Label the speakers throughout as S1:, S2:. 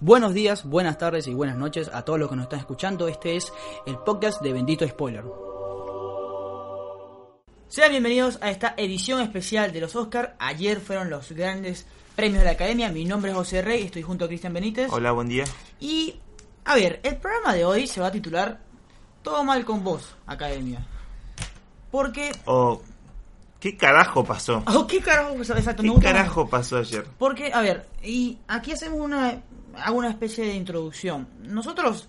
S1: Buenos días, buenas tardes y buenas noches a todos los que nos están escuchando. Este es el podcast de Bendito Spoiler. Sean bienvenidos a esta edición especial de los Oscar. Ayer fueron los grandes premios de la Academia. Mi nombre es José Rey, estoy junto a Cristian Benítez.
S2: Hola, buen día.
S1: Y, a ver, el programa de hoy se va a titular Todo mal con vos, Academia. Porque...
S2: O, ¿qué carajo pasó?
S1: Oh, ¿Qué carajo pasó? Exacto, me
S2: ¿Qué
S1: gusta
S2: carajo pasó ayer?
S1: Porque, a ver, y aquí hacemos una, hago una especie de introducción. Nosotros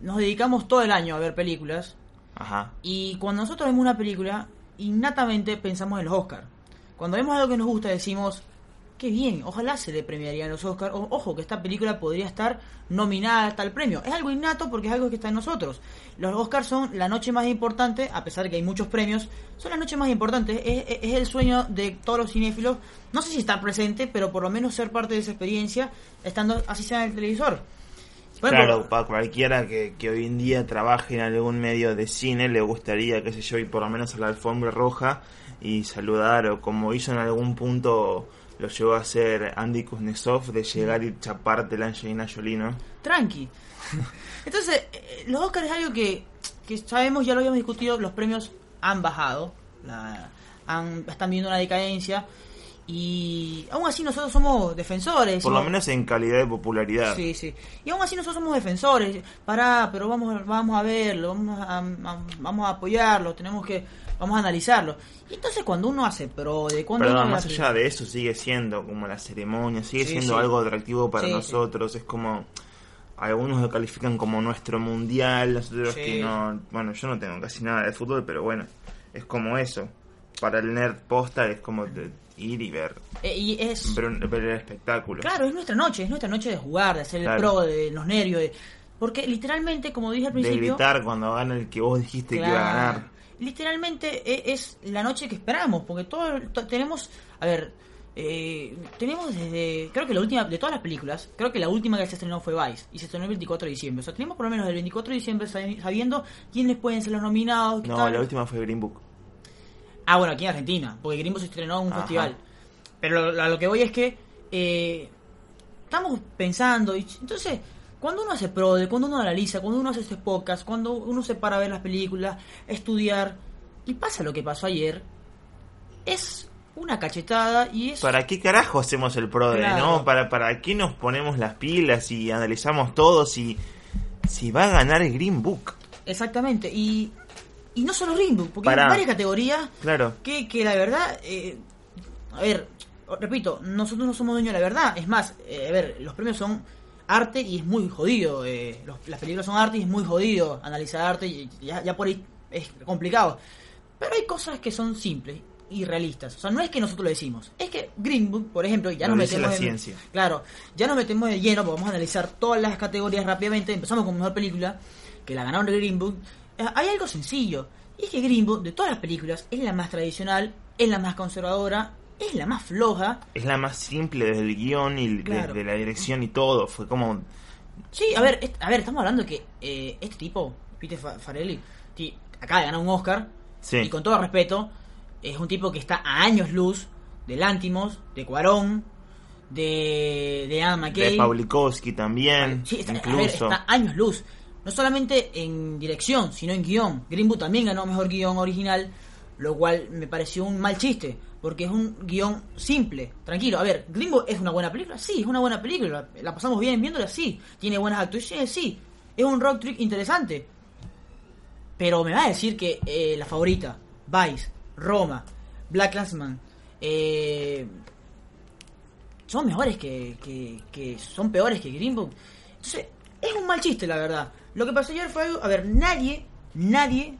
S1: nos dedicamos todo el año a ver películas
S2: Ajá.
S1: y cuando nosotros vemos una película, innatamente pensamos en los Oscars. Cuando vemos algo que nos gusta decimos, qué bien, ojalá se le premiarían los Oscars. Ojo, que esta película podría estar nominada a tal premio. Es algo innato porque es algo que está en nosotros. Los Oscars son la noche más importante, a pesar de que hay muchos premios, son la noche más importante. Es, el sueño de todos los cinéfilos. No sé si estar presente, pero por lo menos ser parte de esa experiencia, estando así sea en el televisor. Ejemplo,
S2: Claro, para cualquiera que, que hoy en día trabaje en algún medio de cine, le gustaría, qué sé yo, ir por lo menos a la alfombra roja y saludar, o como hizo en algún punto, lo llegó a hacer Andy Kuznetsov, de llegar y chaparte la Angelina Jolie, ¿no?
S1: tranqui. Entonces, eh, los Oscars es algo que, que sabemos, ya lo habíamos discutido, los premios han bajado, la- han, están viendo una decadencia y aún así nosotros somos defensores.
S2: Por lo menos en calidad de popularidad.
S1: Sí, sí. Y aún así nosotros somos defensores. Pará, pero vamos, vamos a verlo, vamos a, a- vamos a apoyarlo, tenemos que, vamos a analizarlo. Y entonces cuando uno hace pro de cuando
S2: Pero
S1: uno
S2: más allá de eso sigue siendo como la ceremonia, sigue
S1: Sí,
S2: siendo
S1: sí.
S2: algo atractivo para
S1: Sí,
S2: nosotros, es como algunos lo califican como nuestro mundial, nosotros que no, bueno, yo no tengo casi nada de fútbol, pero bueno, es como eso. Para el nerd posta es como de ir y ver,
S1: Eh, y es
S2: ver, el espectáculo.
S1: Claro, es nuestra noche, es nuestra noche de jugar, de hacer el pro, de los nervios. de- Porque literalmente, como dije al
S2: de
S1: principio...
S2: gritar cuando gana el que vos dijiste que iba a ganar.
S1: Literalmente e- es la noche que esperamos, porque todo, to- tenemos, a ver, eh, tenemos desde, creo que la última, de todas las películas, creo que la última que se estrenó fue Vice, y se estrenó el 24 de diciembre. O sea, tenemos por lo menos el 24 de diciembre sabi- sabiendo quiénes pueden ser los nominados. qué
S2: No,
S1: tal.
S2: la última fue Green Book.
S1: Ah, bueno, aquí en Argentina, porque Grimbo se estrenó en un
S2: Ajá.
S1: festival. Pero lo, a lo que voy es que eh, estamos pensando, y entonces, cuando uno hace prode, cuando uno analiza, cuando uno hace este podcast, cuando uno se para a ver las películas, estudiar, y pasa lo que pasó ayer, es una cachetada y es...
S2: ¿Para qué carajo hacemos el PRODE,
S1: Claro.
S2: no? ¿Para, ¿Para qué nos ponemos las pilas y analizamos todo si, si va a ganar el Green Book?
S1: Exactamente, y, y no solo Grimbo, porque
S2: Pará.
S1: hay varias categorías
S2: Claro.
S1: que, que la verdad, eh, a ver, repito, nosotros no somos dueños de la verdad. Es más, eh, a ver, los premios son arte y es muy jodido. eh, los- las películas son arte y es muy jodido analizar arte y ya, ya por ahí es complicado. Pero hay cosas que son simples y realistas. O sea, no es que nosotros lo decimos. Es que Green Book, por ejemplo, ya nos
S2: dice
S1: metemos
S2: la
S1: en-
S2: ciencia.
S1: Claro, ya nos metemos de lleno, porque vamos a analizar todas las categorías rápidamente. Empezamos con mejor película, que la ganaron de Green Book. Eh, Hay algo sencillo, y es que Green Book, de todas las películas, es la más tradicional, es la más conservadora, es la más floja.
S2: Es la más simple desde el guion y
S1: Claro.
S2: desde la dirección y todo. Fue como...
S1: Sí, a ver, a ver, estamos hablando de que eh, este tipo, Peter Fa- Farelli, acaba de ganar un Oscar,
S2: Sí.
S1: y con todo respeto, es un tipo que está a años luz de Lantimos, de Cuarón, de, de Adam McKay.
S2: De Pawlikowski también,
S1: Sí, está, a ver,
S2: incluso.
S1: está años luz. No solamente en dirección, sino en guion. Green Book también ganó mejor guion original, lo cual me pareció un mal chiste, porque es un guion simple, tranquilo. A ver, Green Book es una buena película, sí, es una buena película, la, la pasamos bien viéndola, sí. Tiene buenas actuaciones, sí. Es un rock trick interesante. Pero me va a decir que eh, la favorita, Vice, Roma, Black Clansman, eh, son mejores que, que, que son peores que Green Book. Entonces, es un mal chiste, la verdad. Lo que pasó ayer fue algo, a ver, nadie, nadie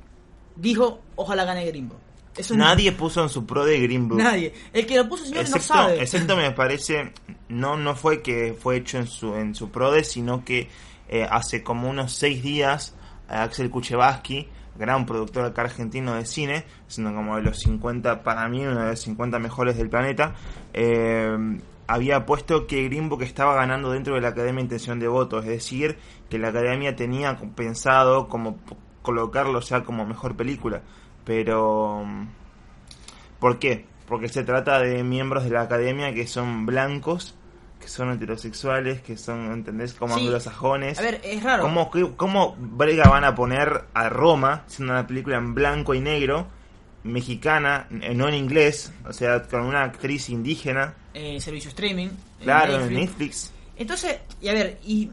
S1: dijo, ojalá gane Green Book. Eso no-
S2: Nadie puso en su pro de Green Book.
S1: nadie. El que lo puso, señor, no
S2: Excepto,
S1: sabe.
S2: excepto me parece, no no fue que fue hecho en su en su prode, sino que eh, hace como unos seis días Axel Kuchevaski, gran productor acá argentino de cine, siendo como de los 50, para mí uno de los 50 mejores del planeta, eh, había puesto que Green Book estaba ganando dentro de la Academia Intención de Voto, es decir, que la Academia tenía pensado como colocarlo ya como mejor película, pero ¿por qué? Porque se trata de miembros de la Academia que son blancos, que son heterosexuales, que son, ¿entendés? Como
S1: Sí.
S2: anglosajones.
S1: A ver, es raro.
S2: ¿Cómo, ¿Cómo brega van a poner a Roma, siendo una película en blanco y negro, mexicana, eh, no en inglés, o sea, con una actriz indígena,
S1: Eh, servicio streaming.
S2: claro, en
S1: Netflix.
S2: Netflix?
S1: Entonces, y a ver, y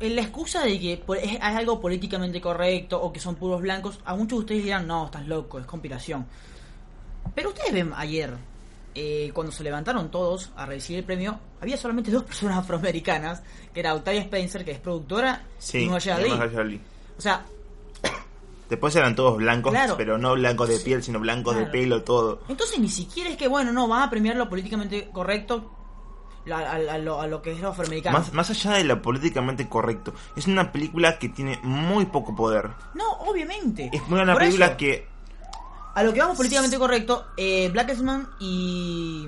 S1: la excusa de que es algo políticamente correcto o que son puros blancos, a muchos de ustedes dirán, no, estás loco, es conspiración. Pero ustedes ven ayer, eh, cuando se levantaron todos a recibir el premio, había solamente dos personas afroamericanas, que era Octavia Spencer, que es productora,
S2: Sí,
S1: y
S2: y
S1: Ali. O sea,
S2: Después eran todos blancos,
S1: Claro.
S2: pero no blancos de piel, sino blancos de pelo, todo.
S1: entonces ni siquiera es que, bueno, no, van a premiar lo políticamente correcto a, a lo, a lo que es lo afroamericano.
S2: Más, más allá de lo políticamente correcto, es una película que tiene muy poco poder.
S1: No, obviamente.
S2: Es una película
S1: eso.
S2: que
S1: A lo que vamos políticamente correcto, eh, Black Clansman y.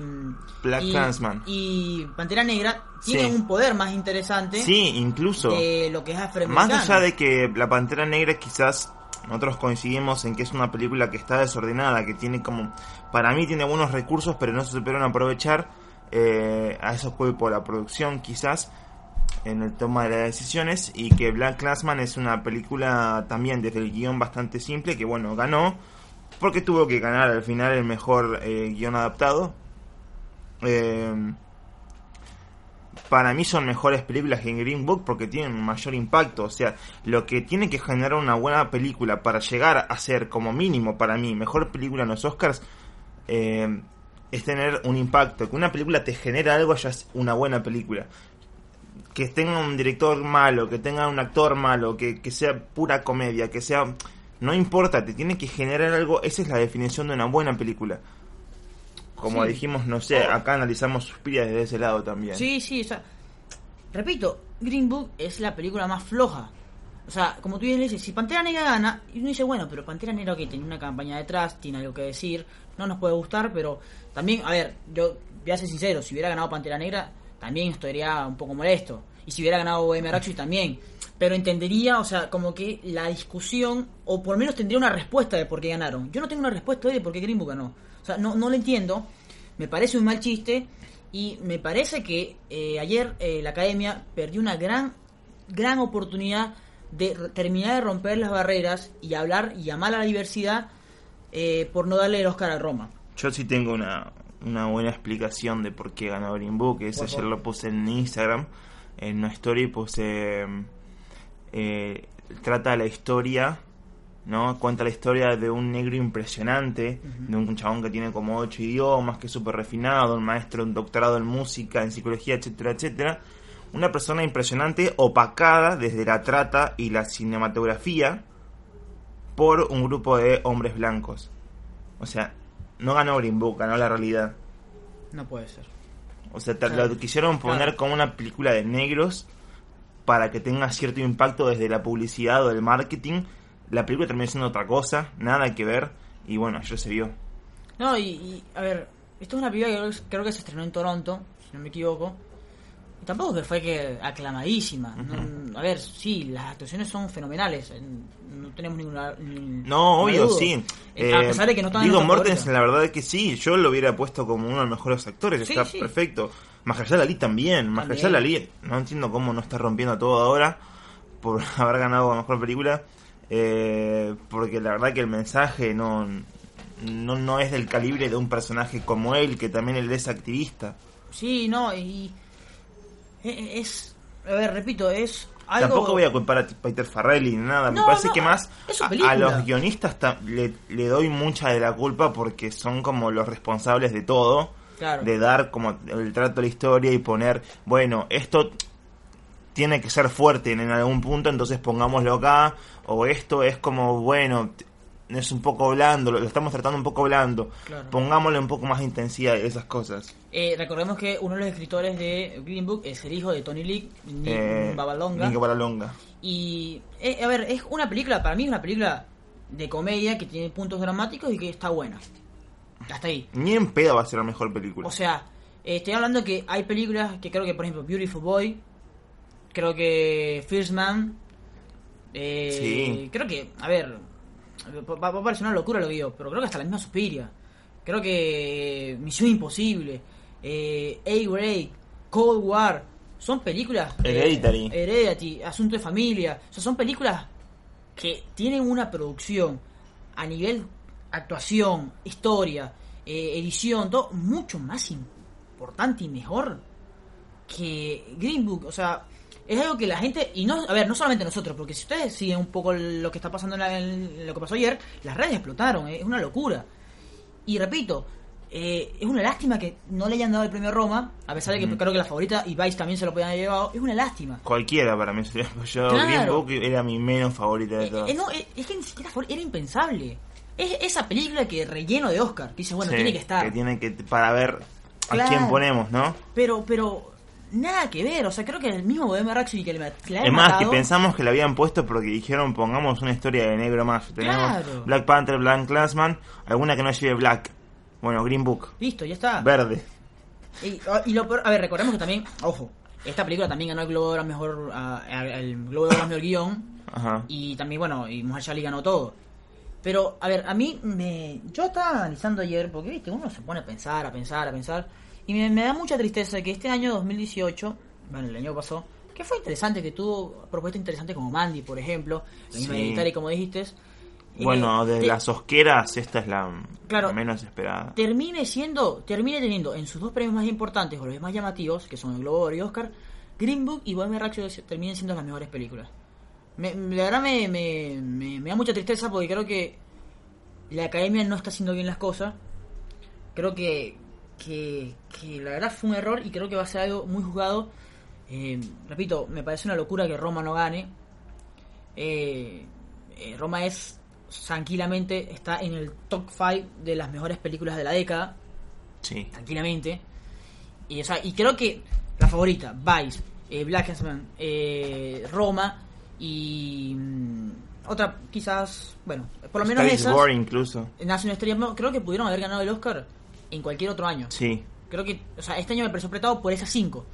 S2: Black
S1: y,
S2: Klansman.
S1: Y Pantera Negra tienen
S2: Sí.
S1: un poder más interesante
S2: Sí, incluso.
S1: de lo que es afroamericano.
S2: Más allá de que La Pantera Negra quizás nosotros coincidimos en que es una película que está desordenada, que tiene como... Para mí tiene buenos recursos, pero no se supieron aprovechar. eh, a eso culpo la producción quizás en el toma de las decisiones y que Black Clansman es una película también desde el guion bastante simple que bueno ganó porque tuvo que ganar al final el mejor eh, guion adaptado Eh, para mí son mejores películas que en Green Book porque tienen mayor impacto. O sea, lo que tiene que generar una buena película para llegar a ser, como mínimo para mí, mejor película en los Oscars, eh, es tener un impacto. Que una película te genera algo ya es una buena película. Que tenga un director malo, que tenga un actor malo, que, que sea pura comedia, que sea... No importa, te tiene que generar algo. Esa es la definición de una buena película. Como
S1: Sí.
S2: dijimos, no sé, acá analizamos Suspiria desde ese lado también.
S1: Sí, sí, o sea. Repito, Green Book es la película más floja. O sea, como tú bien dices, si Pantera Negra gana, y uno dice, bueno, pero Pantera Negra que tiene una campaña detrás, tiene algo que decir, no nos puede gustar, pero también, a ver, yo voy a ser sincero, si hubiera ganado Pantera Negra, también estaría un poco molesto. Y si hubiera ganado Bohemian Rhapsody también. Pero entendería, o sea, como que la discusión, o por lo menos tendría una respuesta de por qué ganaron. Yo no tengo una respuesta de por qué Green Book ganó. O sea, no, no lo entiendo. Me parece un mal chiste. Y me parece que eh, ayer eh, la academia perdió una gran, gran oportunidad de terminar de romper las barreras y hablar y llamar a la diversidad eh, por no darle el Oscar a Roma.
S2: Yo sí tengo una, una buena explicación de por qué ganó Green Book. Ese
S1: Por
S2: ayer lo puse en Instagram. En una story puse. Eh, trata la historia. ¿no? Cuenta la historia de un negro impresionante, de un chabón que tiene como ocho idiomas, que es súper refinado, un maestro, un doctorado en música, en psicología, etcétera, etcétera. Una persona impresionante, opacada desde la trata y la cinematografía por un grupo de hombres blancos. O sea, no ganó Green Book, ganó la realidad.
S1: No puede ser.
S2: O sea, te-
S1: Claro.
S2: lo quisieron poner
S1: Claro.
S2: como una película de negros para que tenga cierto impacto desde la publicidad o el marketing. La película terminó siendo otra cosa, nada que ver. Y bueno, ayer se vio.
S1: No, y, y, a ver, esto es una película que creo, que- creo que se estrenó en Toronto, si no me equivoco. Y tampoco que fue que aclamadísima. No, a ver, sí, las actuaciones son fenomenales. eh, No tenemos ninguna. ni-
S2: No, obvio,
S1: duda.
S2: sí.
S1: Eh, a
S2: Eh,
S1: pesar de que no
S2: Digo
S1: nuestra
S2: Mortensen, la verdad es que sí. Yo lo hubiera puesto como uno de los mejores actores.
S1: Sí,
S2: está
S1: sí.
S2: perfecto. Mahershala Ali también. Mahershala Ali, no entiendo cómo no está rompiendo todo ahora por haber ganado la mejor película. eh, porque la verdad que el mensaje no, no, no es del calibre de un personaje como él, que también él es activista.
S1: Sí, no, y. e- Es. A ver, repito, es algo.
S2: Tampoco voy a culpar a Peter Farrelly ni nada. Me parece
S1: no,
S2: que más a, a los guionistas ta- le, le doy mucha de la culpa porque son como los responsables de todo.
S1: Claro.
S2: De dar como el trato de la historia y poner, bueno, esto tiene que ser fuerte en, algún punto, entonces pongámoslo acá. O esto es como, bueno, es un poco blando, lo, estamos tratando un poco blando.
S1: Claro.
S2: Pongámosle un poco más de intensidad a esas cosas.
S1: Eh, recordemos que uno de los escritores de Green Book es el hijo de Tony Lee, Nick
S2: Eh,
S1: Babalonga. Y, eh, a ver, es una película, para mí es una película de comedia que tiene puntos dramáticos y que está buena. Hasta ahí.
S2: Ni en pedo va a ser la mejor película.
S1: O sea, eh, estoy hablando que hay películas que creo que, por ejemplo, Beautiful Boy, creo que First Man, eh,
S2: Sí.
S1: creo que, a ver, va, va a parecer una locura lo que digo, pero creo que hasta la misma Suspiria, creo que Misión Imposible, eh, A-Grade, Cold War, son películas... eh,
S2: Hereditary.
S1: Hereditary, Asunto de Familia, o sea, son películas que tienen una producción a nivel actuación, historia, eh, edición, todo mucho más importante y mejor que Green Book. O sea, es algo que la gente, y no, a ver, no solamente nosotros, porque si ustedes siguen un poco lo que está pasando en, la- en lo que pasó ayer, las redes explotaron, eh, es una locura. Y repito, eh, es una lástima que no le hayan dado el premio Roma, a pesar de que
S2: Ujú.
S1: creo que la favorita y Vice también se lo podían haber llevado, es una lástima.
S2: Cualquiera para mí sería. Yo,
S1: Claro.
S2: Green Book era mi menos favorita de
S1: Eh,
S2: todas.
S1: eh, no, es que ni siquiera era impensable. Es esa película que relleno de Oscar, que dice, bueno,
S2: Sí,
S1: tiene que estar.
S2: Que tiene que. Para ver a quién ponemos, ¿no?
S1: Pero, pero, nada que ver. O sea, creo que el mismo Bohemian Rhapsody que le, haya
S2: Es más, que pensamos que la habían puesto porque dijeron pongamos una historia de negro más. Tenemos
S1: Claro.
S2: Black Panther, Black Clansman, alguna que no lleve Black. Bueno, Green Book,
S1: Listo, ya está.
S2: verde.
S1: Y, y lo peor- a ver, recordemos que también, ojo, esta película también ganó el Globo de Oro mejor, el Globo de Oro mejor guion.
S2: Ajá.
S1: Y también, bueno, y Mujer Ali ganó todo. Pero, a ver, a mí me... Yo estaba analizando ayer, porque, viste, uno se pone a pensar, a pensar, a pensar. Y me, me da mucha tristeza que este año 2018, bueno, el año pasó, que fue interesante, que tuvo propuestas interesantes como Mandy, por ejemplo, la misma
S2: Sí.
S1: Como dijiste.
S2: Bueno, de
S1: te-
S2: las osqueras, esta es la,
S1: Claro.
S2: la menos esperada.
S1: termine siendo, termine teniendo en sus dos premios más importantes o los más llamativos, que son el Globo de Oro y Oscar, Green Book y Bohemian Rhapsody terminen siendo las mejores películas. Me, la verdad me, me, me- me da mucha tristeza porque creo que la academia no está haciendo bien las cosas. Creo que, que, que la verdad fue un error y creo que va a ser algo muy juzgado. Eh, repito, me parece una locura que Roma no gane. Eh, eh, Roma es tranquilamente, está en el top 5 de las mejores películas de la década,
S2: Sí.
S1: tranquilamente. Y, o sea, y creo que la favorita, Vice, eh, Black eh, Roma y mm, otra quizás, bueno, por lo menos
S2: Star
S1: esas,
S2: Born incluso.
S1: Creo que pudieron haber ganado el Oscar en cualquier otro año.
S2: Sí.
S1: Creo que, o sea, este año me pareció apretado por esas cinco.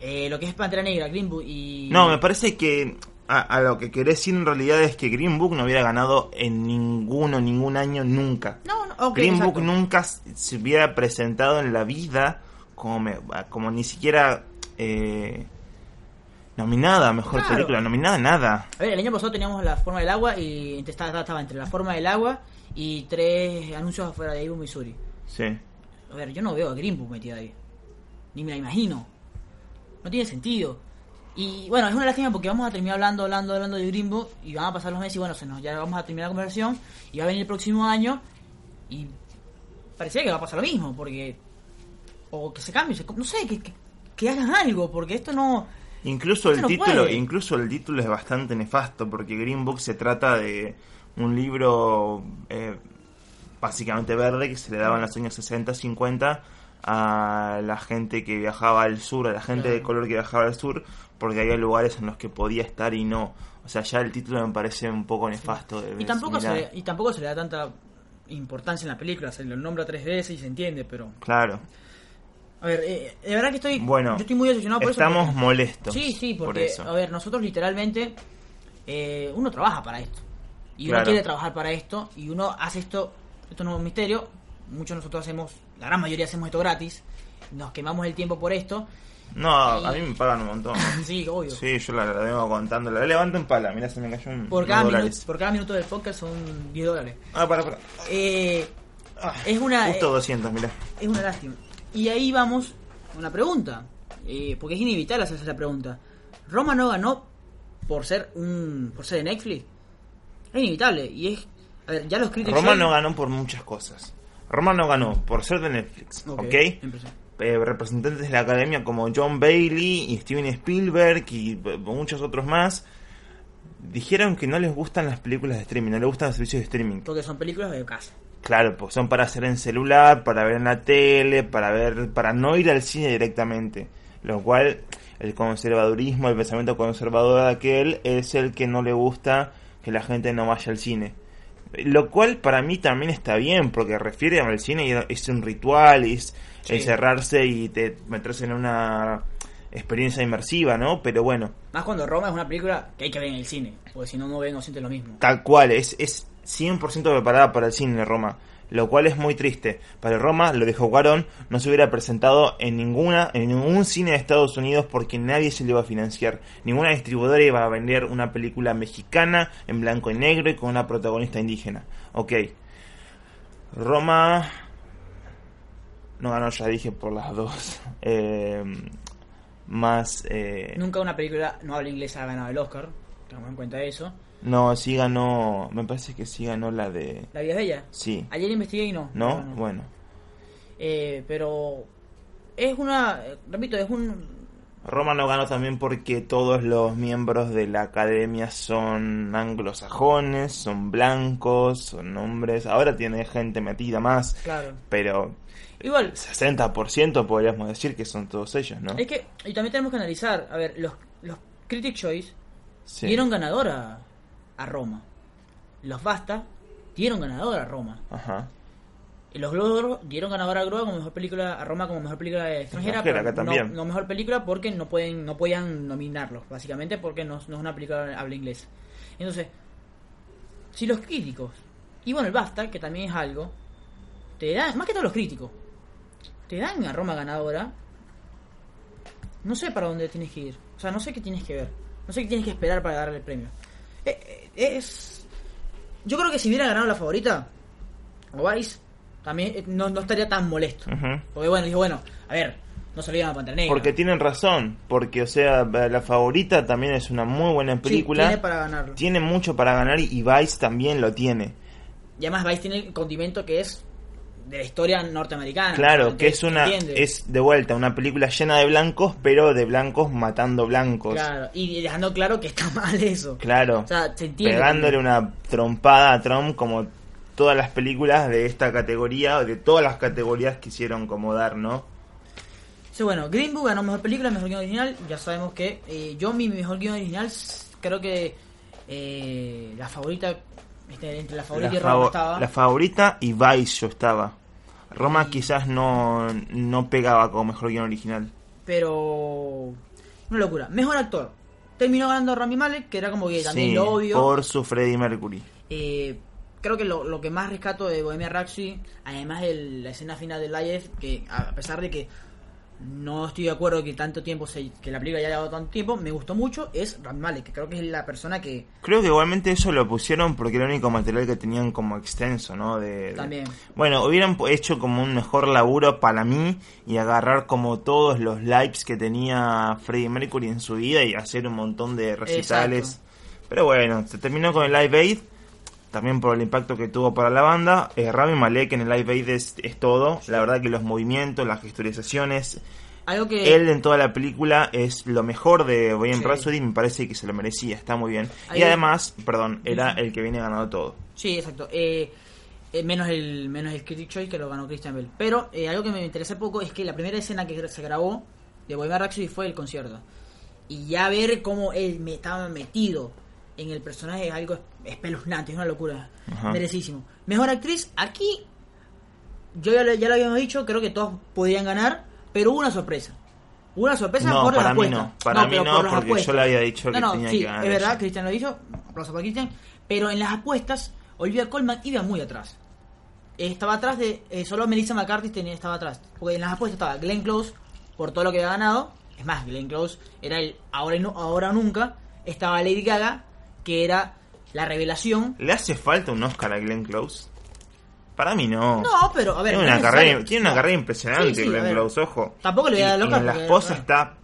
S1: Eh, lo que es Pantera Negra, Green Book y...
S2: No, me parece que a, a lo que querés decir en realidad es que Green Book no hubiera ganado en ninguno, ningún año, nunca.
S1: No, no, ok,
S2: Green
S1: exacto.
S2: Book nunca se hubiera presentado en la vida como, me- como ni siquiera eh, nominada mejor
S1: Claro.
S2: película, nominada nada.
S1: A ver, el año pasado teníamos la forma del agua y estaba, estaba entre la forma del agua y tres anuncios afuera de Ibu, Missouri.
S2: Sí.
S1: A ver, yo no veo a Green Book metida ahí. Ni me la imagino. No tiene sentido. Y bueno, es una lástima porque vamos a terminar hablando, hablando, hablando de Green Book y van a pasar los meses y bueno, se nos, ya vamos a terminar la conversación y va a venir el próximo año y parecía que va a pasar lo mismo porque... O que se cambie, se- no sé, que, que, que hagan algo porque esto no...
S2: Incluso el
S1: no
S2: título,
S1: puede.
S2: incluso el título es bastante nefasto porque Green Book se trata de un libro eh, básicamente verde que se le daba en los años 60, 50 a la gente que viajaba al sur, a la gente
S1: Claro.
S2: de color que viajaba al sur, porque había lugares en los que podía estar y no. O sea, ya el título me parece un poco nefasto. de-
S1: Y tampoco, se le, y tampoco se le da tanta importancia en la película, se lo nombra tres veces y se entiende, pero...
S2: Claro.
S1: A ver, eh, de verdad que estoy...
S2: Bueno,
S1: yo estoy muy decepcionado por
S2: estamos
S1: eso. porque-
S2: molestos.
S1: Sí, sí,
S2: por
S1: porque,
S2: eso.
S1: a ver, nosotros literalmente, eh, uno trabaja para esto. Y uno
S2: Claro.
S1: quiere trabajar para esto, y uno hace esto, esto no es un misterio, muchos de nosotros hacemos, la gran mayoría hacemos esto gratis, nos quemamos el tiempo por esto.
S2: No, a mí me pagan un montón.
S1: sí, obvio.
S2: Sí, yo la, la vengo contando. La levanto en pala. Mira, se me cayó un
S1: Por cada, minuto, por cada minuto del podcast son 10 dólares.
S2: Ah, para, para.
S1: Eh, es una...
S2: Justo
S1: eh,
S2: 200, mira.
S1: Es una lástima. Y ahí vamos a una pregunta. eh, porque es inevitable hacerse la pregunta. ¿Roma no ganó por ser un por ser de Netflix? Es inevitable. Y es. A ver, ya los críticos.
S2: Roma no ganó por muchas cosas. Roma no ganó por ser de Netflix, ¿ok?
S1: empezó.
S2: Eh, representantes de la academia como John Bailey y Steven Spielberg y eh, muchos otros más dijeron que no les gustan las películas de streaming, no les gustan los servicios de streaming.
S1: Porque son películas de casa.
S2: Claro, pues son para hacer en celular, para ver en la tele, para ver, para no ir al cine directamente. Lo cual, el conservadurismo, el pensamiento conservador de aquel es el que no le gusta que la gente no vaya al cine. Lo cual para mí también está bien, porque refiere al cine y es un ritual, es
S1: Sí.
S2: encerrarse y te meterse en una experiencia inmersiva, ¿no? Pero bueno,
S1: Más cuando Roma es una película que hay que ver en el cine. Porque si no, no ven o sienten lo mismo.
S2: Tal cual, es, es 100% preparada para el cine Roma. lo cual es muy triste. Para Roma, lo dijo Cuarón, no se hubiera presentado en ninguna en ningún cine de Estados Unidos porque nadie se lo iba a financiar. Ninguna distribuidora iba a vender una película mexicana en blanco y negro y con una protagonista indígena. Ok. Roma no ganó, ya dije, por las dos. Eh, más... Eh,
S1: Nunca una película no habla inglés ha ganado el Oscar. Tengamos en cuenta eso.
S2: No, sí ganó... Me parece que sí ganó la de...
S1: La vida es bella.
S2: Sí.
S1: Ayer investigué y no.
S2: ¿No?
S1: no.
S2: Bueno.
S1: Eh, pero es una, repito, es un
S2: Roma no ganó también porque todos los miembros de la academia son anglosajones, son blancos, son hombres. Ahora tiene gente metida más,
S1: claro.
S2: pero
S1: Igual,
S2: 60% podríamos decir que son todos ellos, ¿no?
S1: es que y también tenemos que analizar, a ver, los los Critic Choice
S2: Sí.
S1: dieron ganador a, Roma. Los Basta dieron ganador a Roma.
S2: Ajá.
S1: Y los Globos de Oro dieron ganador a Globo como mejor película a Roma como mejor película extranjera, pero
S2: acá
S1: no, mejor película porque no pueden no podían nominarlos, básicamente porque no, no es una película habla inglés. Entonces, si los críticos y bueno, el BAFTA, que también es algo, te dan, más que todos los críticos, te dan a Roma ganadora, no sé para dónde tienes que ir. O sea, no sé qué tienes que ver. No sé qué tienes que esperar para darle el premio. Eh, eh, Es. Yo creo que si hubiera ganado la favorita, o Vice, también eh, no, no estaría tan molesto. Porque bueno, dijo, bueno, a ver, no olvidan a Pantera Negra.
S2: Porque tienen razón, porque o sea, la favorita también es una muy buena
S1: Sí,
S2: película.
S1: tiene para ganarlo.
S2: Tiene mucho para ganar y Vice también lo tiene.
S1: Y además Vice tiene el condimento que es de la historia norteamericana.
S2: Claro,
S1: ¿me
S2: que es una
S1: entiende?
S2: es de vuelta una película llena de blancos, pero de blancos matando blancos.
S1: Claro, y dejando claro que está mal eso.
S2: Claro.
S1: O sea, se entiende.
S2: pegándole una trompada a Trump como todas las películas de esta categoría, de todas las categorías quisieron como dar, ¿no?
S1: Sí, bueno, Green Book ganó mejor película, mejor guion original. Ya sabemos que eh, yo, mi mejor guion original, creo que eh, la favorita, este, entre la favorita
S2: La,
S1: y Roma estaba.
S2: la favorita y Vice yo estaba. Roma quizás no, no pegaba como mejor guion original.
S1: Pero. Una locura. Mejor actor. Terminó ganando Rami Malek, que era como que también
S2: Sí,
S1: lo obvio.
S2: por su Freddie Mercury.
S1: Eh, creo que lo, lo que más rescato de Bohemia Rhapsody, además de la escena final de Live, que a pesar de que no estoy de acuerdo que tanto tiempo se, que la película haya llevado tanto tiempo, me gustó mucho, es Malek, que creo que es la persona que
S2: Creo que igualmente eso lo pusieron porque era el único material que tenían como extenso, ¿no? De, de-
S1: También.
S2: Bueno, hubieran hecho como un mejor laburo para mí y agarrar como todos los lives que tenía Freddie Mercury en su vida y hacer un montón de recitales.
S1: Exacto.
S2: Pero bueno, se terminó con el Live Aid, también por el impacto que tuvo para la banda. Eh, Rami Malek en el Live Aid es, es todo. La verdad que los movimientos, las gestorizaciones,
S1: algo que
S2: él en toda la película es lo mejor de Bohemian
S1: Sí.
S2: Rhapsody me parece que se lo merecía, está muy bien.
S1: Ahí-
S2: Y además, perdón, era el que viene ganando todo.
S1: Sí, exacto. Eh, eh, menos el menos el Critic Choice que lo ganó Christian Bell. Pero eh, algo que me interesa poco es que la primera escena que se grabó de Bohemian Rhapsody fue el concierto. Y ya ver cómo él me estaba metido en el personaje es algo espeluznante, es una locura.
S2: Ajá.
S1: Merecísimo. Mejor actriz, aquí yo ya lo, ya lo habíamos dicho, creo que todos podían ganar, pero hubo una sorpresa. Hubo una sorpresa
S2: No,
S1: por las
S2: para mí
S1: apuestas.
S2: no. Para mí no,
S1: por las
S2: porque yo le había dicho
S1: No,
S2: que
S1: no,
S2: tenía
S1: sí,
S2: que ganar
S1: Es verdad. Cristian lo hizo, aplauso para Cristian, pero en las apuestas Olivia Colman iba muy atrás. Estaba atrás de. eh, solo Melissa McCarthy tenía, estaba atrás. Porque en las apuestas estaba Glenn Close por todo lo que había ganado. Es más, Glenn Close era el ahora, no, ahora o nunca. Estaba Lady Gaga, que era la revelación.
S2: ¿Le hace falta un Oscar a Glenn Close? Para mí no.
S1: No, pero a ver.
S2: tiene una, carrera,
S1: necesario.
S2: tiene una
S1: No.
S2: carrera impresionante
S1: Sí, sí,
S2: Glenn. Close, ojo.
S1: Tampoco le voy a dar
S2: Y-
S1: el
S2: y en la esposa
S1: bueno.
S2: está...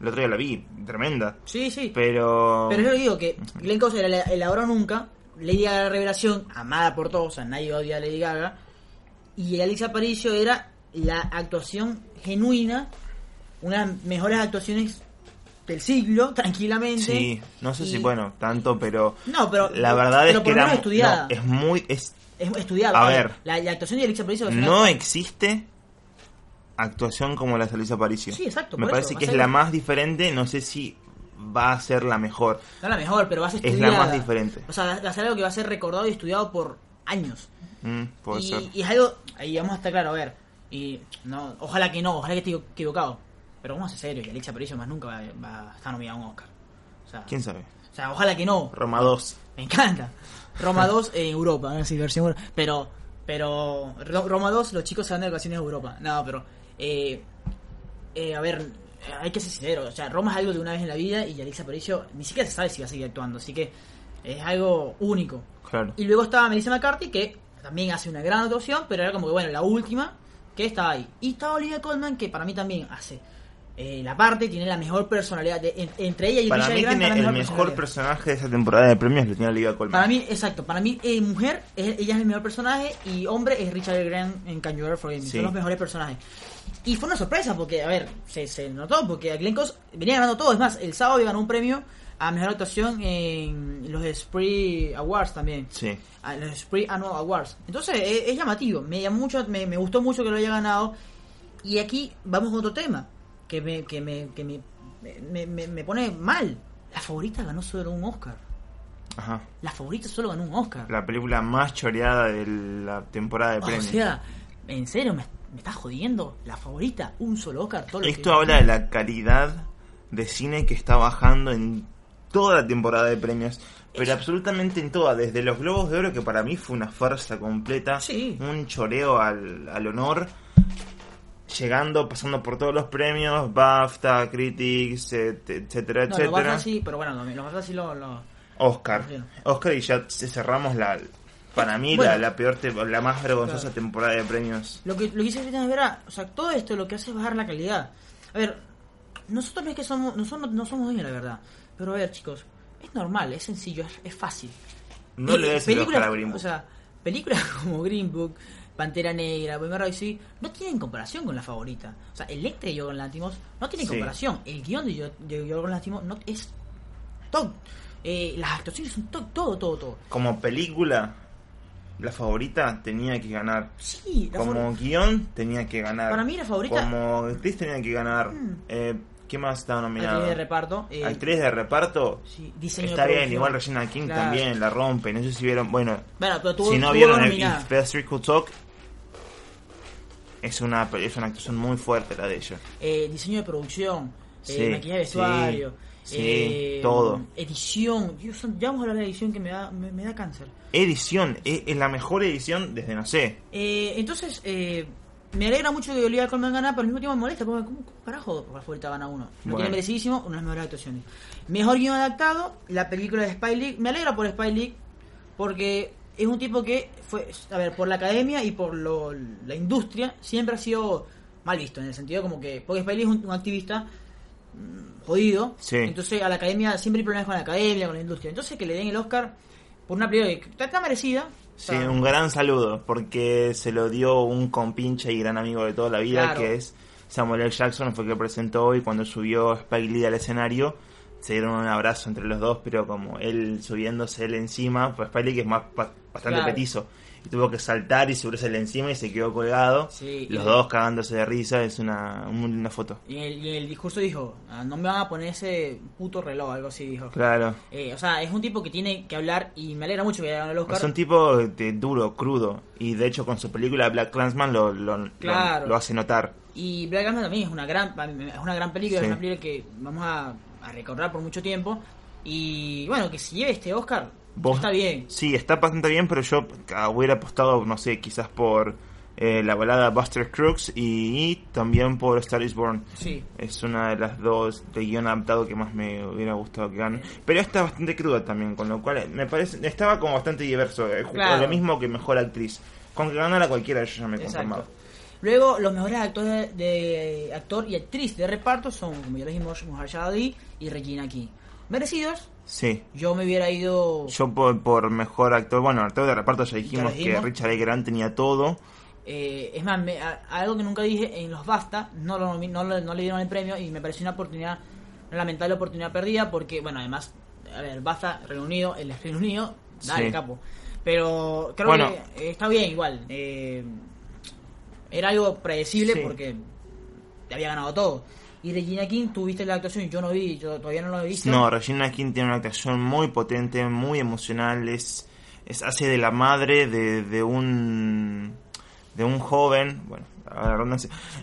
S2: El otro día la vi, tremenda.
S1: Sí, sí.
S2: Pero...
S1: Pero yo le digo que Glenn Close era el, ahora o nunca, Lady Gaga la revelación, amada por todos, o sea, nadie odia a Lady Gaga, y Alicia Aparicio era la actuación genuina, una de las mejores actuaciones del siglo, tranquilamente.
S2: Sí, no sé si bueno, tanto, pero...
S1: No, pero-
S2: La verdad
S1: pero
S2: es que era...
S1: estudiada.
S2: no, es muy... Es,
S1: Es estudiada.
S2: A ver.
S1: La, la actuación de Alicia Aparicio
S2: no existe actuación como la de Alicia Aparicio.
S1: Sí, exacto,
S2: Me parece
S1: eso,
S2: que es la más diferente, no sé si va a ser la mejor.
S1: No la mejor, pero va a ser
S2: Es la más diferente.
S1: O sea, va a ser algo que va a ser recordado y estudiado por años.
S2: Mm, puede
S1: y,
S2: ser.
S1: y es algo, ahí vamos a estar claro, a ver, y no, ojalá que no, ojalá que esté equivocado, pero vamos a ser serios, y Alexa Aparicio más nunca va, va a estar nominada a un Oscar. O sea,
S2: ¿Quién sabe?
S1: o sea, ojalá que no,
S2: Roma 2.
S1: me encanta. Roma 2 en Europa, así versión pero Pero Ro- Roma 2, los chicos se van de vacaciones a Europa. No, pero... Eh, eh, a ver, hay que ser sincero. O sea, Roma es algo de una vez en la vida y Yalitza Aparicio ni siquiera se sabe si va a seguir actuando. Así que es algo único.
S2: Claro.
S1: Y luego estaba Melissa McCarthy, que también hace una gran actuación, pero era como que, bueno, la última que estaba ahí. Y estaba Olivia Colman, que para mí también hace eh, la parte, tiene la mejor personalidad. de- en- entre ella y
S2: Para
S1: Richard
S2: mí
S1: Grant,
S2: tiene
S1: la
S2: el mejor
S1: personalidad.
S2: personaje de esa temporada de premios, lo tiene Olivia Colman.
S1: Para mí, exacto, para mí, eh, mujer, es- ella es el mejor personaje y hombre es Richard Grant en Can You Ever Forgive Me.
S2: Sí.
S1: Son los mejores personajes. Y fue una sorpresa porque, a ver, se, se notó porque a Glenn Close venía ganando todo. Es más, el sábado ganó un premio a mejor actuación en los Spree Awards también.
S2: Sí.
S1: a los Spree Annual Awards. Entonces es, es llamativo, me llamó mucho, me, me gustó mucho que lo haya ganado. Y aquí vamos con otro tema que me, que me, que me, me, me- me pone mal. La favorita ganó solo un Oscar.
S2: Ajá.
S1: La favorita solo ganó un Oscar.
S2: La película más choreada de la temporada de
S1: o
S2: premios.
S1: sea, en serio, me, me estás jodiendo. La favorita, un solo Oscar. Todo
S2: Esto
S1: que-
S2: habla de la calidad de cine que está bajando en toda la temporada de premios. Pero absolutamente en toda, desde los Globos de Oro, que para mí fue una farsa completa,
S1: Sí.
S2: un choreo al, al honor, llegando, pasando por todos los premios, BAFTA, Critics, et- etcétera,
S1: No, lo
S2: etcétera.
S1: baja sí, pero bueno, lo, lo baja sí lo... lo-
S2: Oscar. Oscar y ya cerramos la, para mí,
S1: Bueno.
S2: la, la peor, la más vergonzosa
S1: Claro.
S2: temporada de premios.
S1: Lo que, lo que dice Cristian es verdad. O sea, todo esto lo que hace es bajar la calidad. A ver, nosotros no es que somos, nosotros no somos dueños la verdad. Pero a ver, chicos, es normal, es sencillo, es, es fácil.
S2: No
S1: Y
S2: le des el
S1: películas-
S2: a Green Book.
S1: O sea, películas como Green Book, Pantera Negra, Bohemian Rhapsody, no tienen comparación con la favorita. O sea, Electra y Yorgos Lantimos no tienen
S2: Sí.
S1: comparación. El guion de, Yo- de Yorgos Lantimos no es top. Eh, las actuaciones son top, todo, todo, todo.
S2: Como película, la favorita tenía que ganar.
S1: Sí, la
S2: Como
S1: favor-
S2: guion tenía que ganar.
S1: Para mí la favorita-
S2: Como actriz tenía que ganar.
S1: Mm.
S2: Eh, ¿Qué más estaba nominado?
S1: actriz de reparto. eh,
S2: Actriz de reparto.
S1: sí, diseño de
S2: Está bien, igual Regina King
S1: Claro.
S2: también la rompe. No sé si vieron. Bueno,
S1: Bueno, pero tuvo,
S2: si no vieron el. If Best Could Talk, es una, es una actuación muy fuerte la de ella.
S1: eh, diseño de producción, eh,
S2: Sí,
S1: maquillaje de vestuario,
S2: sí,
S1: eh,
S2: todo.
S1: edición. Dios ya vamos a hablar de la edición que me da, me, me da cáncer.
S2: Edición, es, es la mejor edición desde, no sé.
S1: Eh, entonces, eh, me alegra mucho que Olivia Colman gana, pero al mismo tiempo me molesta. Porque, ¿cómo, carajo por la favorita gana uno? Lo
S2: Bueno.
S1: tiene merecidísimo, una de las mejores actuaciones. Mejor guion adaptado, la película de Spy League. Me alegra por Spy League, porque es un tipo que fue, a ver, por la academia y por lo, la industria, siempre ha sido mal visto, en el sentido como que, porque League es un, un activista mm, jodido,
S2: Sí.
S1: entonces a la academia siempre hay problemas con la academia, con la industria. Entonces que le den el Oscar por una película que está, está merecida.
S2: Sí, un gran saludo, porque se lo dio un compinche y gran amigo de toda la vida,
S1: Claro.
S2: que es Samuel L. Jackson, fue el que presentó hoy cuando subió Spike Lee al escenario. Se dieron un abrazo entre los dos, pero como él subiéndose él encima, pues Spike Lee que es más bastante
S1: Claro.
S2: petizo, y tuvo que saltar y subirse encima y se quedó colgado.
S1: Sí,
S2: los dos cagándose de risa, es una linda foto.
S1: Y el, y el discurso dijo, "Ah, no me van a poner ese puto reloj, algo así dijo.
S2: Claro.
S1: Eh, o sea, es un tipo que tiene que hablar y me alegra mucho que haya ganado el Oscar.
S2: Es un tipo de duro, crudo, y de hecho con su película Black Clansman lo, lo, lo-
S1: Claro.
S2: lo hace notar.
S1: Y Black Panther también es una gran es una gran película,
S2: Sí.
S1: es una película que vamos a, a recordar por mucho tiempo. Y bueno, que si lleve este Oscar,
S2: Vos-
S1: está bien.
S2: Sí, está bastante bien, pero yo hubiera apostado, no sé, quizás por eh, la balada Buster Crooks y, y también por Star is Born.
S1: Sí.
S2: Es una de las dos de guion adaptado que más me hubiera gustado que gane. Pero esta es bastante cruda también, con lo cual eh, me parece. Estaba como bastante diverso. eh,
S1: Claro.
S2: Lo mismo que mejor actriz. Con que ganara cualquiera, yo ya me conformaba.
S1: Exacto. Luego, los mejores actores de, actor y actriz de reparto son, como ya dijimos, Ali y Regina King. Merecidos.
S2: Sí.
S1: Yo me hubiera ido
S2: Yo por, por mejor actor, bueno, actor de reparto ya dijimos,
S1: Ya lo dijimos.
S2: que Richard E. Grant tenía todo.
S1: Eh, es más, me- a- algo que nunca dije, en los BAFTA no, lo, no, lo- no le dieron el premio y me pareció una oportunidad, una lamentable oportunidad perdida porque, bueno, además, a ver, BAFTA, Reino Unido, el Reino Unido, dale,
S2: Sí.
S1: capo. Pero creo
S2: Bueno.
S1: que está bien igual. eh, era algo predecible
S2: Sí.
S1: porque había ganado todo. Y Regina King, tuviste la actuación, yo no vi, yo todavía no lo he visto.
S2: No, Regina King tiene una actuación muy potente, muy emocional, es, es hace de la madre de, de un de un joven, bueno, la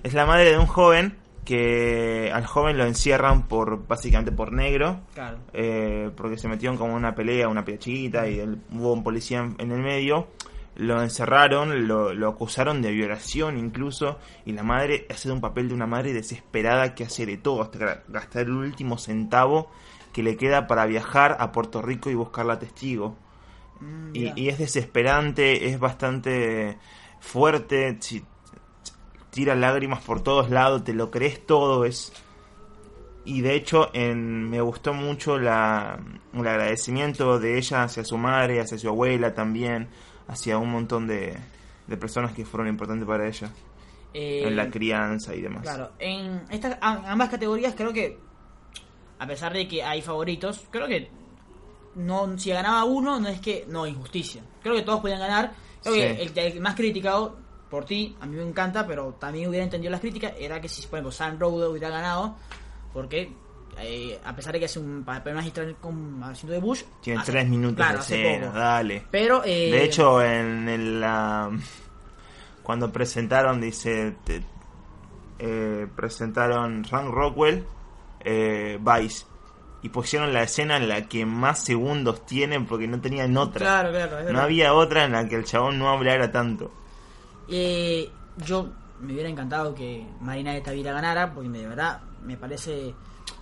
S2: es la madre de un joven que al joven lo encierran por básicamente por negro,
S1: Claro.
S2: eh, porque se metieron como en una pelea, una pelea chiquita y él- hubo un policía en, en el medio. Lo encerraron, lo, lo acusaron de violación incluso, y la madre hace un papel de una madre desesperada que hace de todo hasta gastar el último centavo que le queda para viajar a Puerto Rico y buscar la testigo.
S1: Mm,
S2: Y, es desesperante, es bastante fuerte, tira lágrimas por todos lados, te lo crees todo, es... Y de hecho en, me gustó mucho la, el agradecimiento de ella hacia su madre, hacia su abuela también, hacia un montón de, de personas que fueron importantes para ella,
S1: Eh,
S2: en la crianza y demás.
S1: Claro, en estas am- ambas categorías creo que, a pesar de que hay favoritos, creo que no si ganaba uno no es que no injusticia. Creo que todos podían ganar. Creo
S2: Sí.
S1: que el, el más criticado por ti, a mí me encanta, pero también hubiera entendido las críticas, era que si por ejemplo Sam Road hubiera ganado, porque eh, a pesar de que hace un papel magistral con haciendo de Bush,
S2: Tiene
S1: hace-
S2: tres minutos
S1: claro,
S2: de escena, dale.
S1: Pero eh,
S2: De hecho, en el, la, cuando presentaron, dice, te- eh, presentaron Frank Rockwell, eh, Vice, y pusieron la escena en la que más segundos tienen porque no tenían otra.
S1: claro, claro,
S2: no
S1: verdad.
S2: había otra en la que el chabón no hablara tanto.
S1: Eh, yo me hubiera encantado que Marina de Tavira ganara, porque de verdad me parece.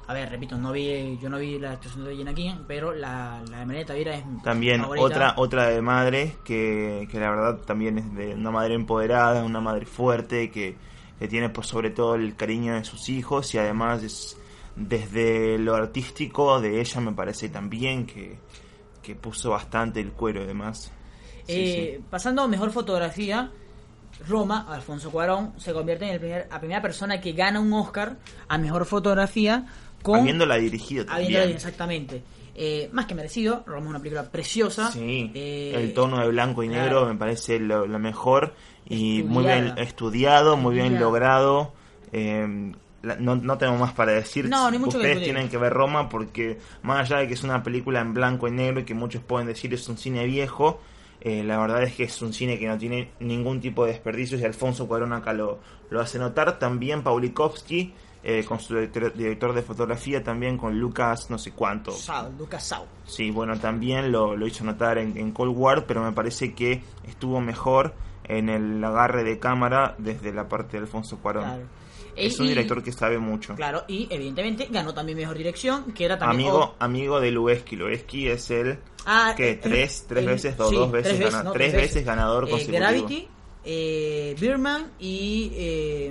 S1: A ver, repito, no vi, yo no vi la actuación de Jenna King, pero la, la de Marina de Tavira es
S2: También
S1: favorita.
S2: otra otra de madre que, que la verdad también es de una madre empoderada, una madre fuerte que, que tiene por sobre todo el cariño de sus hijos y además es desde lo artístico de ella me parece también que, que puso bastante el cuero y demás. Sí,
S1: Eh,
S2: sí.
S1: Pasando a mejor fotografía, Roma, Alfonso Cuarón, se convierte en el primer, la primera persona que gana un Oscar a mejor fotografía con.
S2: Habiéndola dirigido también.
S1: habiéndola- exactamente. Eh, más que merecido, Roma es una película preciosa.
S2: Sí,
S1: Eh,
S2: el tono de blanco y
S1: claro.
S2: negro me parece lo, lo mejor y muy bien estudiado, muy bien
S1: Estudiada.
S2: logrado. eh, la- no, no tengo más para decir.
S1: No, ni mucho
S2: Ustedes tienen que ver Roma porque más allá de que es una película en blanco y negro y que muchos pueden decir es un cine viejo, eh, la verdad es que es un cine que no tiene ningún tipo de desperdicios y Alfonso Cuarón acá lo, lo hace notar. También Paulikovsky. Eh, con su director, de fotografía, también con Lucas no sé cuánto,
S1: Sau, Lucas Sau.
S2: Sí, bueno, también lo, lo hizo notar en, en Cold War, pero me parece que estuvo mejor en el agarre de cámara desde la parte de Alfonso Cuarón.
S1: Claro.
S2: Es
S1: Y-
S2: un director que sabe mucho.
S1: Claro, y evidentemente ganó también mejor dirección, que era también.
S2: Amigo, amigo de Lueski. Lueski es el
S1: Ah,
S2: que
S1: eh,
S2: tres, tres
S1: eh,
S2: veces o
S1: sí,
S2: dos veces,
S1: tres
S2: gana-
S1: no,
S2: tres veces ganador
S1: Eh,
S2: consecutivo.
S1: Gravity, eh, Birdman y eh,